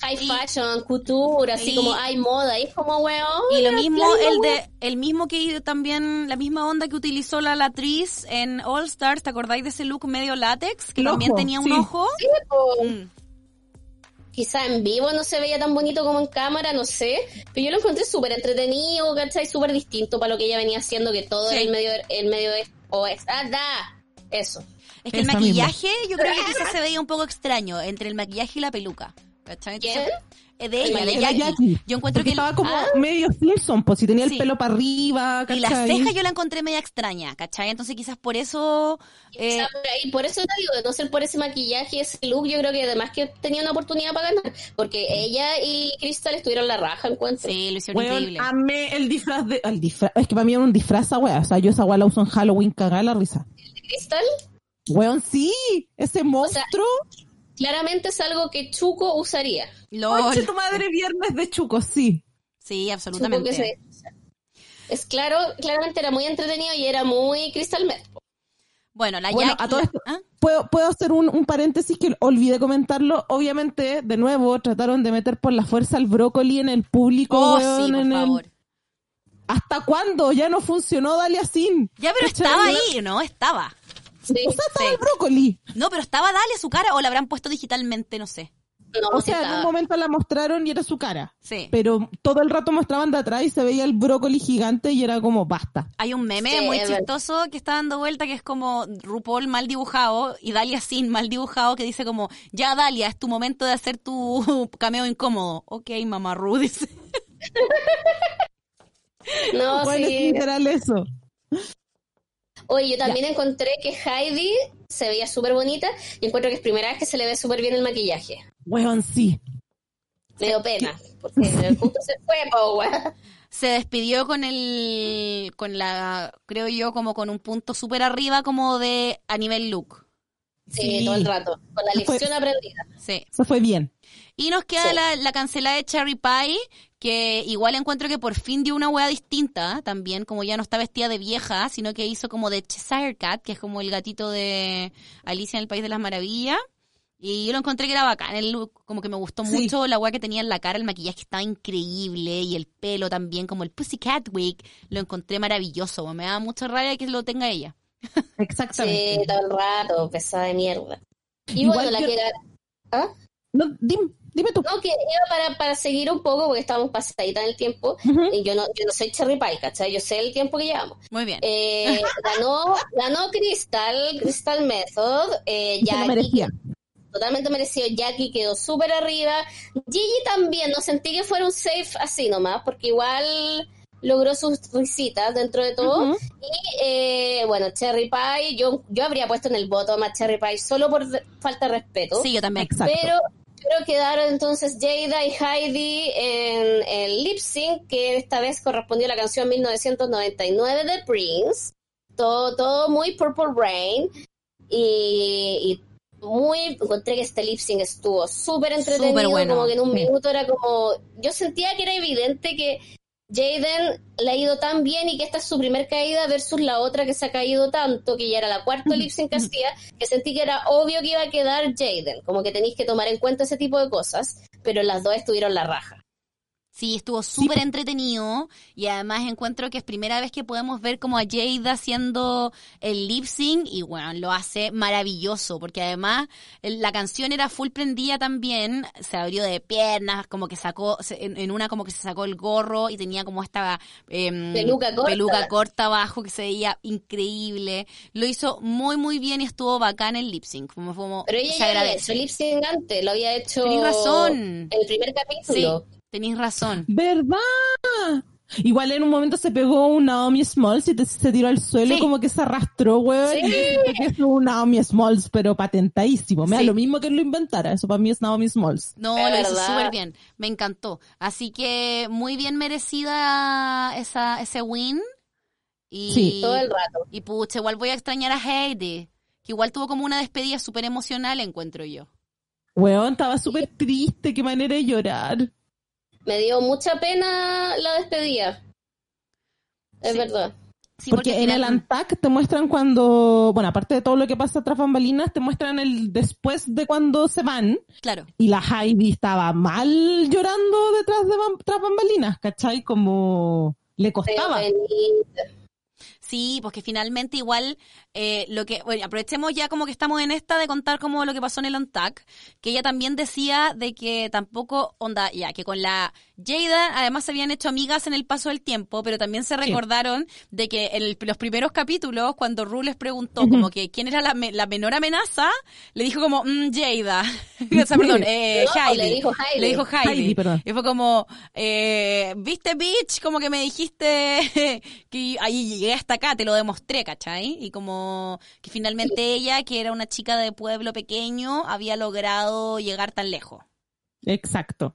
high fashion, couture, así Y- como, ay, moda, y es como, weón. Y lo mismo, el de, el mismo que también, la misma onda que utilizó la Latriz en All Stars, ¿te acordáis de ese look medio látex? Que El también ojo, tenía un sí. ojo. Sí. Mm. quizá en vivo no se veía tan bonito como en cámara, no sé, pero yo lo encontré súper entretenido, ¿cachai? Súper distinto para lo que ella venía haciendo, que todo Sí. era el medio, el medio es, o es, ah, da, eso. Es que el maquillaje yo creo que quizás se veía un poco extraño entre el maquillaje y la peluca. ¿Cachai? ¿Quién? Eh, de El ella, de Jackie. Jackie. Yo encuentro Porque que... estaba como Ah, medio Simpson, pues si tenía el pelo para arriba, y la ¿cachai? ceja yo la encontré media extraña, ¿cachai? Entonces quizás por eso... eh, Quizá por ahí, por eso te digo, de no ser por ese maquillaje y ese look, yo creo que además que tenía una oportunidad para ganar, porque ella y Crystal estuvieron la raja, encuentro. sí, lo hicieron Weón, increíble. amé el disfraz de... El disfraz, es que para mí era un disfraz wea. O sea, yo esa wea la uso en Halloween, cagada la risa. Crystal, Weón, sí, ese monstruo. claramente es algo que Chuco usaría. Conche tu madre viernes de chucos, sí. Sí, Chuco absolutamente. que se- Es claro, claramente era muy entretenido y era muy Crystal Met. Bueno, la Bueno, Jackie... a todo esto- ¿Ah? Puedo, puedo hacer un, un paréntesis que olvidé comentarlo. Obviamente, de nuevo, trataron de meter por la fuerza al brócoli en el público, Oh, weón, sí, por en el- favor. ¿Hasta cuándo? Ya no funcionó Dalia Sin. Ya, pero ¿Cachai? estaba ahí, ¿no? Estaba. Sí, O sea, estaba Sí. el brócoli. No, pero estaba Dale su cara o la habrán puesto digitalmente, no sé. no, O sea, en un momento la mostraron y era su cara. Sí. Pero todo el rato mostraban de atrás y se veía el brócoli gigante y era como, basta. Hay un meme Sí, muy chistoso que está dando vuelta que es como RuPaul mal dibujado y Dalia sin mal dibujado que dice como, ya Dalia, es tu momento de hacer tu cameo incómodo. Ok, mamá Ru, dice. No, es sí. literal eso. Oye, yo también encontré que Heidi se veía súper bonita y encuentro que es primera vez que se le ve súper bien el maquillaje. Weón, sí. Me dio pena, porque el punto se fue, po, weón. Se despidió con el, con la, creo yo, como con un punto súper arriba como de a nivel look. Sí, Sí. todo el rato, con la Fue- lección aprendida. Sí. Se fue bien. Y nos queda Sí. la, la cancelada de Cherry Pie, que igual encuentro que por fin dio una hueá distinta también, como ya no está vestida de vieja, sino que hizo como de Cheshire Cat, que es como el gatito de Alicia en el País de las Maravillas. Y yo lo encontré que era bacán, el look, como que me gustó Sí. mucho la hueá que tenía en la cara, el maquillaje estaba increíble y el pelo también, como el Pussycat Wig, lo encontré maravilloso, me da mucha rabia que lo tenga ella. Exactamente. Sí, todo el rato, pesada de mierda. Y Igual bueno, la yo- que ganó. ¿Ah? No, dime, dime tú. No, que iba para, para seguir un poco, porque estábamos pasadita en el tiempo. Ujú. Y yo no, yo no soy cherry pie, ¿cachai? Yo sé el tiempo que llevamos. Muy bien. Eh, ganó, ganó Crystal, Crystal Method. Eh, Y se lo Jackie, merecía. totalmente merecido. Jackie quedó súper arriba. Gigi también, no sentí que fuera un safe así nomás, porque igual logró sus risitas dentro de todo. Ujú. Y eh, bueno, Cherry Pie, yo, yo habría puesto en el bottom a Cherry Pie solo por falta de respeto. Sí, yo también. Exacto. Pero, pero quedaron entonces Jada y Heidi en el lip sync, que esta vez correspondió a la canción 1999 de Prince. Todo, todo muy Purple Rain. Y, y muy, encontré que este lip sync estuvo súper entretenido, Súper bueno, como que en un minuto era como, yo sentía que era evidente que Jaden le ha ido tan bien y que esta es su primer caída versus la otra que se ha caído tanto, que ya era la cuarta lip sync que hacía, que sentí que era obvio que iba a quedar Jaden, como que tenéis que tomar en cuenta ese tipo de cosas, pero las dos estuvieron la raja. Sí, estuvo súper entretenido y además encuentro que es primera vez que podemos ver como a Jada haciendo el lip sync y bueno, lo hace maravilloso porque además la canción era full prendida también, se abrió de piernas, como que sacó, en, una como que se sacó el gorro y tenía como esta em, Peluca corta. peluca corta abajo que se veía increíble. Lo hizo muy muy bien y estuvo bacán el lip sync. Como, como- Pero ella se ya había agradece. hecho lip sync antes, lo había hecho razón. el primer capítulo. Tenéis razón. ¿Verdad? Igual en un momento se pegó un Naomi Smalls y te- se tiró al suelo Sí. y como que se arrastró, weón. Sí. Y es un Naomi Smalls, pero patentadísimo. Me da Sí. lo mismo que él lo inventara. Eso para mí es Naomi Smalls. No, Es lo hizo súper bien. Me encantó. Así que muy bien merecida esa, ese win. Y, Sí. Todo el rato. y pucha, igual voy a extrañar a Heidi. Que igual tuvo como una despedida súper emocional, encuentro yo. Weón, estaba súper triste. Qué manera de llorar. Me dio mucha pena la despedida. Es Sí. verdad. Sí, porque en el Antac te muestran cuando, bueno, aparte de todo lo que pasa tras bambalinas, te muestran el después de cuando se van. Claro. Y la Heidi estaba mal llorando detrás de tras bambalinas, ¿cachai? Como le costaba. Sí, porque finalmente igual eh, lo que bueno, aprovechemos ya como que estamos en esta de contar como lo que pasó en el Untac, que ella también decía de que tampoco onda ya que con la Jada además se habían hecho amigas en el paso del tiempo, pero también se recordaron de que en el- los primeros capítulos cuando Ru les preguntó como que quién era la, me- la menor amenaza, le dijo como mm, Jada, o sea, perdón, eh, No, Heidi. le dijo Heidi. Le dijo Heidi. Heidi, perdón. Y fue como, eh, viste, bitch, como que me dijiste que ahí llegué hasta acá, te lo demostré, ¿cachai? Y como que finalmente ella, que era una chica de pueblo pequeño, había logrado llegar tan lejos. Exacto.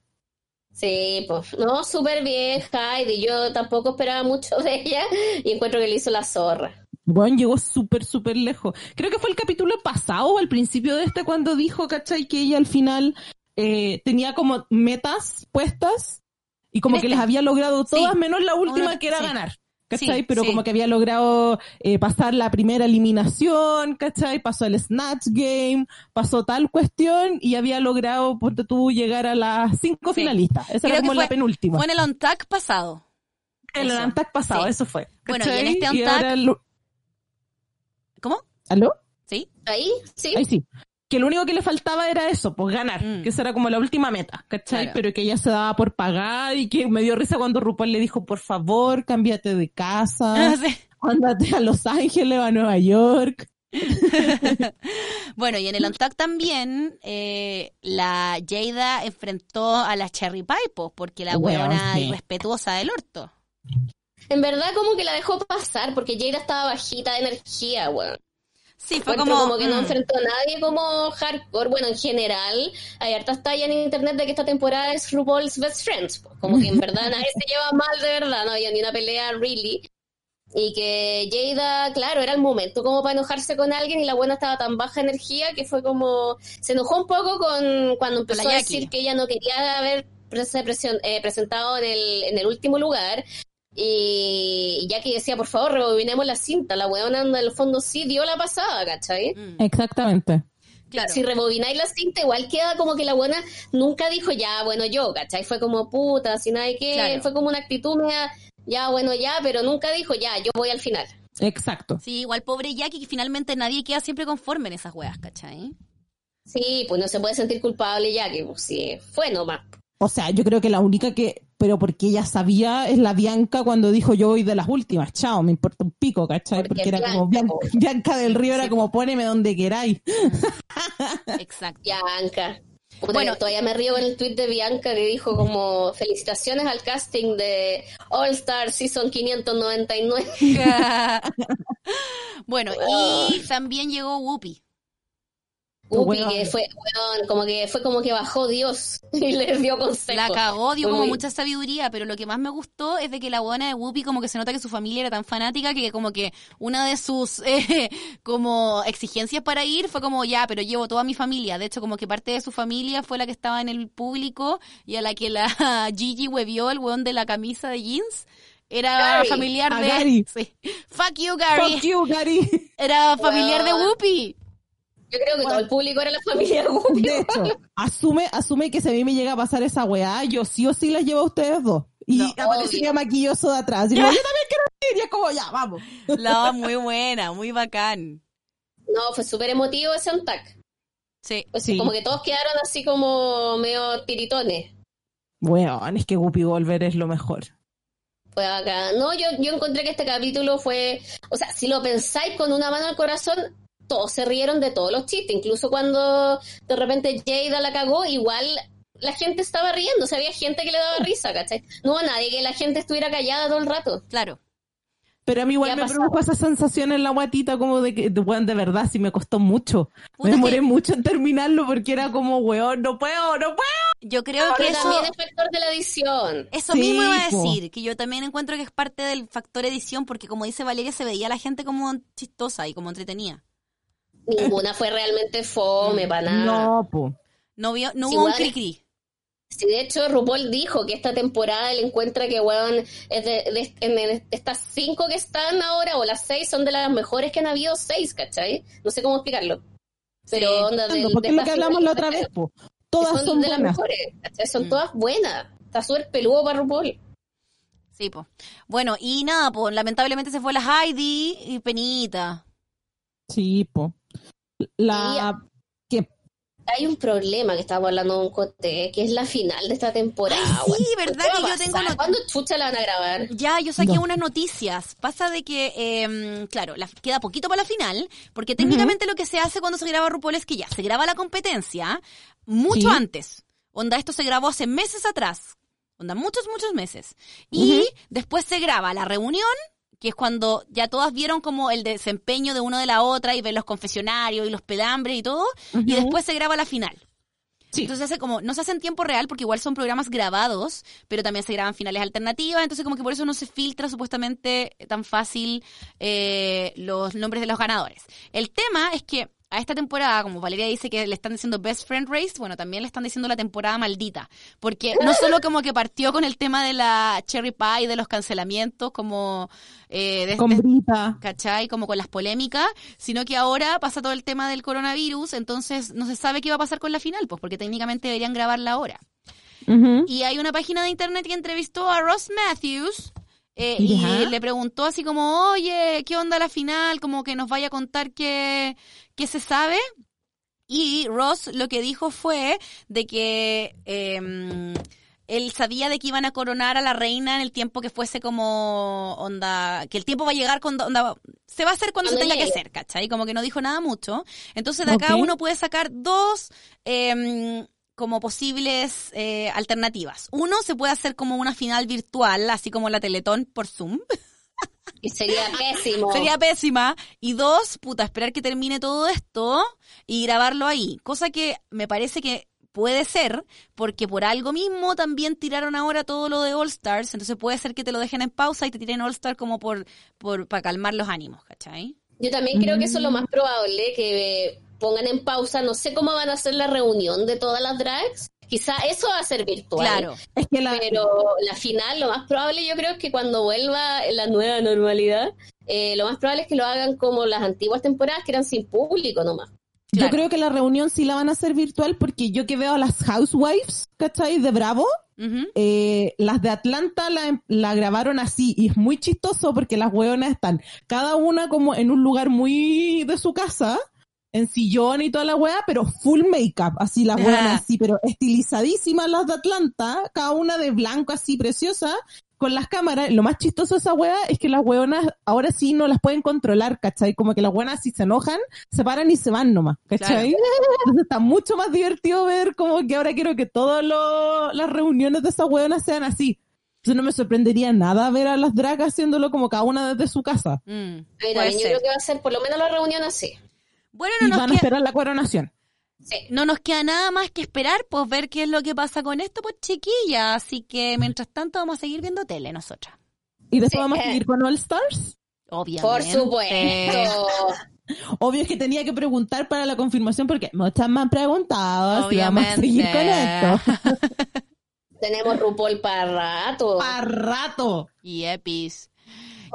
Sí, pues, no, súper bien, Heidi. Yo tampoco esperaba mucho de ella y encuentro que le hizo la zorra. Bueno, llegó súper, súper lejos. Creo que fue el capítulo pasado o al principio de este cuando dijo, ¿cachai? Que ella al final eh, tenía como metas puestas y como que les había logrado Sí. todas menos la última Una- que era sí. ganar. ¿Cachai? Sí, Pero sí. como que había logrado eh, pasar la primera eliminación, ¿cachai? Pasó el Snatch Game, pasó tal cuestión y había logrado, ponte tú, llegar a las cinco Sí. finalistas. Esa Creo era como fue- la penúltima. Fue en el Untac pasado. en el eso. Antac pasado, Sí. eso fue. Bueno, y en este ahora lo- ¿Cómo? ¿Aló? ¿Sí? Ahí, sí. Ahí sí. Que lo único que le faltaba era eso, pues ganar, Mm. que esa era como la última meta, ¿cachai? Claro. Pero que ella se daba por pagar y que me dio risa cuando RuPaul le dijo, por favor, cámbiate de casa, Sí. ándate a Los Ángeles o a Nueva York. Bueno, y en el Untac también eh, la Jada enfrentó a la Cherry Pie, pues, porque la huevona sí. irrespetuosa del orto. En verdad como que la dejó pasar porque Jada estaba bajita de energía, weón. Sí, fue como... como, que no mm. enfrentó a nadie como hardcore. Bueno, en general, hay hartas tallas en internet de que esta temporada es RuPaul's Best Friends. Como que en verdad nadie se lleva mal de verdad, no había ni una pelea really. Y que Jada, claro, era el momento como para enojarse con alguien y la buena estaba tan baja energía que fue como... Se enojó un poco con cuando empezó a decir que ella no quería haber eh, presentado en el, en el último lugar. Y Jackie decía, por favor, rebobinemos la cinta. La weona en el fondo sí dio la pasada, ¿cachai? Mm. Exactamente. Claro. Si rebobináis la cinta, igual queda como que la buena nunca dijo ya, bueno, yo, ¿cachai? Fue como puta, sin nada que. Fue como una actitud media, ya, bueno, ya, pero nunca dijo ya, yo voy al final. Exacto. Sí, igual pobre Jackie, que finalmente nadie queda siempre conforme en esas weas, ¿cachai? Sí, pues no se puede sentir culpable Jackie, pues sí, fue nomás. O sea, yo creo que la única que, pero porque ella sabía, es la Bianca cuando dijo yo voy de las últimas, chao, me importa un pico, ¿cachai? Porque, era como, Bianca, del Río era como, poneme donde queráis. Exacto. Bianca. bueno, todavía me río en el tweet de Bianca que dijo como felicitaciones al casting de All Star Season 599. bueno, y también llegó Whoopi. Upi, que fue, como que fue como que bajó Dios y le dio consejos. La cagó, dio como mucha sabiduría, pero lo que más me gustó es de que la buena de Whoopi como que se nota que su familia era tan fanática que como que una de sus eh, como exigencias para ir fue como ya, pero llevo toda mi familia. De hecho, como que parte de su familia fue la que estaba en el público y a la que la Gigi huevió el weón de la camisa de jeans era familiar de Gary. Fuck you, Gary. Fuck you, Gary. Era familiar de Whoopi. Yo creo que todo el público era la familia Whoopi. De hecho, asume, asume que si a mí me llega a pasar esa weá, yo sí o sí las llevo a ustedes dos. Y no, aparecería maquilloso de atrás. Y yo también quiero ir. Y es como, ya, vamos. La muy buena, muy bacán. No, fue súper emotivo ese untac. Sí. Pues sí. Como que todos quedaron así como medio tiritones. Bueno, es que Guppy Volver es lo mejor. Fue acá. No, yo, yo encontré que este capítulo fue. O sea, si lo pensáis con una mano al corazón, todos se rieron de todos los chistes, incluso cuando de repente Jada la cagó, igual la gente estaba riendo, o sea, había gente que le daba risa, ¿cachai? No hubo nadie que la gente estuviera callada todo el rato. Claro. Pero a mí igual me produjo esa sensación en la guatita como de que, bueno, de verdad, sí me costó mucho. me demoré mucho en terminarlo porque era como, weón, no puedo, no puedo. Yo creo que eso... también es factor de la edición. Eso mismo iba a decir, que yo también encuentro que es parte del factor edición porque como dice Valeria, se veía la gente como chistosa y como entretenida. Ninguna fue realmente fome para nada. No, po. No, vio, no hubo un cri-cri. Sí, de hecho, RuPaul dijo que esta temporada él encuentra que, weón, es de, estas cinco que están ahora, o las seis, son de las mejores que han habido seis, ¿cachai? No sé cómo explicarlo. Pero onda de, Porque es lo que hablamos la otra vez, po. Todas son, de las mejores, Son mm. todas buenas. Está súper peludo para RuPaul. Sí, pues. Bueno, y nada, pues lamentablemente se fue la Heidi y Penita. Sí, po. La que hay un problema que estábamos hablando de un cote, que es la final de esta temporada. sí, ¿verdad? Que yo tengo ¿Cuándo chucha la van a grabar? Ya, yo saqué unas noticias. Pasa de que, eh, claro, la, queda poquito para la final, porque técnicamente lo que se hace cuando se graba RuPaul es que ya, se graba la competencia mucho antes. Onda, esto se grabó hace meses atrás. Onda, muchos, muchos meses. Y después se graba la reunión que es cuando ya todas vieron como el desempeño de uno de la otra y ven los confesionarios y los pedambres y todo, y después se graba la final. Entonces hace como, no se hace en tiempo real porque igual son programas grabados, pero también se graban finales alternativas, entonces como que por eso no se filtra supuestamente tan fácil eh, los nombres de los ganadores. El tema es que a esta temporada, como Valeria dice que le están diciendo Best Friend Race, bueno, también le están diciendo la temporada maldita. Porque no solo como que partió con el tema de la Cherry Pie, de los cancelamientos, como... Eh, de, con Brita. ¿Cachai? Como con las polémicas, sino que ahora pasa todo el tema del coronavirus, entonces no se sabe qué va a pasar con la final, pues porque técnicamente deberían grabarla ahora. Y hay una página de internet que entrevistó a Ross Matthews, eh, y le preguntó así como, oye, ¿qué onda la final? Como que nos vaya a contar qué, qué se sabe. Y Ross lo que dijo fue de que em, él sabía de que iban a coronar a la reina en el tiempo que fuese como onda, que el tiempo va a llegar cuando onda, se va a hacer cuando se tenga que hacer, ¿cachai? Como que no dijo nada mucho. Entonces de acá uno puede sacar dos eh, como posibles eh, alternativas. Uno, se puede hacer como una final virtual, así como la Teletón por Zoom. Y sería pésimo. Sería pésima. Y dos, puta, esperar que termine todo esto y grabarlo ahí. Cosa que me parece que puede ser, porque por algo mismo también tiraron ahora todo lo de All Stars, entonces puede ser que te lo dejen en pausa y te tiren All Stars como por, por para calmar los ánimos, ¿cachai? Yo también creo que eso es lo más probable, que pongan en pausa, no sé cómo van a hacer la reunión de todas las drags, Quizá eso va a ser virtual. Claro. Es que la, Pero la final, lo más probable yo creo es que cuando vuelva la nueva normalidad, eh, lo más probable es que lo hagan como las antiguas temporadas que eran sin público nomás. yo claro. creo que la reunión sí la van a hacer virtual porque yo que veo a las housewives, ¿cachai? De Bravo, eh, las de Atlanta la, la grabaron así y es muy chistoso porque las hueonas están cada una como en un lugar muy de su casa, en sillón y toda la hueá, pero full makeup, así las hueonas así, pero estilizadísimas las de Atlanta, cada una de blanco así preciosa, con las cámaras. Lo más chistoso de esa hueá es que las hueonas ahora sí no las pueden controlar, ¿cachai? Como que las hueonas si se enojan, se paran y se van nomás, ¿cachai? Entonces está mucho más divertido ver como que ahora quiero que todas lo- las reuniones de esas hueonas sean así. Entonces no me sorprendería nada ver a las dragas haciéndolo como cada una desde su casa. Mm, yo creo que va a ser por lo menos la reunión así. Bueno, Y no nos, van a queda, esperar la coronación. Sí. no nos queda nada más que esperar, pues ver qué es lo que pasa con esto, pues chiquilla. Así que mientras tanto vamos a seguir viendo tele nosotras. Y después Sí. vamos a seguir con All Stars. Obviamente. Por supuesto. Obvio es que tenía que preguntar para la confirmación porque muchas me han preguntado si vamos a Obviamente. seguir con esto. Tenemos RuPaul para rato. ¡Para rato! Y Epis.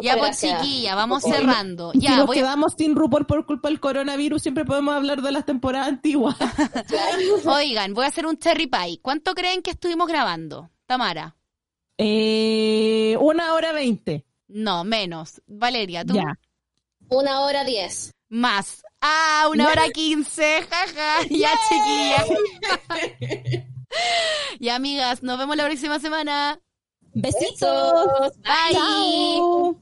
Ya, pues chiquilla, vamos Oye, cerrando. Y si Ya, nos voy quedamos sin RuPaul por culpa del coronavirus, siempre podemos hablar de las temporadas antiguas. Oigan, voy a hacer un cherry pie. ¿Cuánto creen que estuvimos grabando? Tamara. eh, una hora veinte. No, menos. Valeria, tú. Ya. Una hora diez. Más. Ah, una hora quince. Jaja. Ya, chiquilla. y amigas, nos vemos la próxima semana. Besitos. Bye. Chao.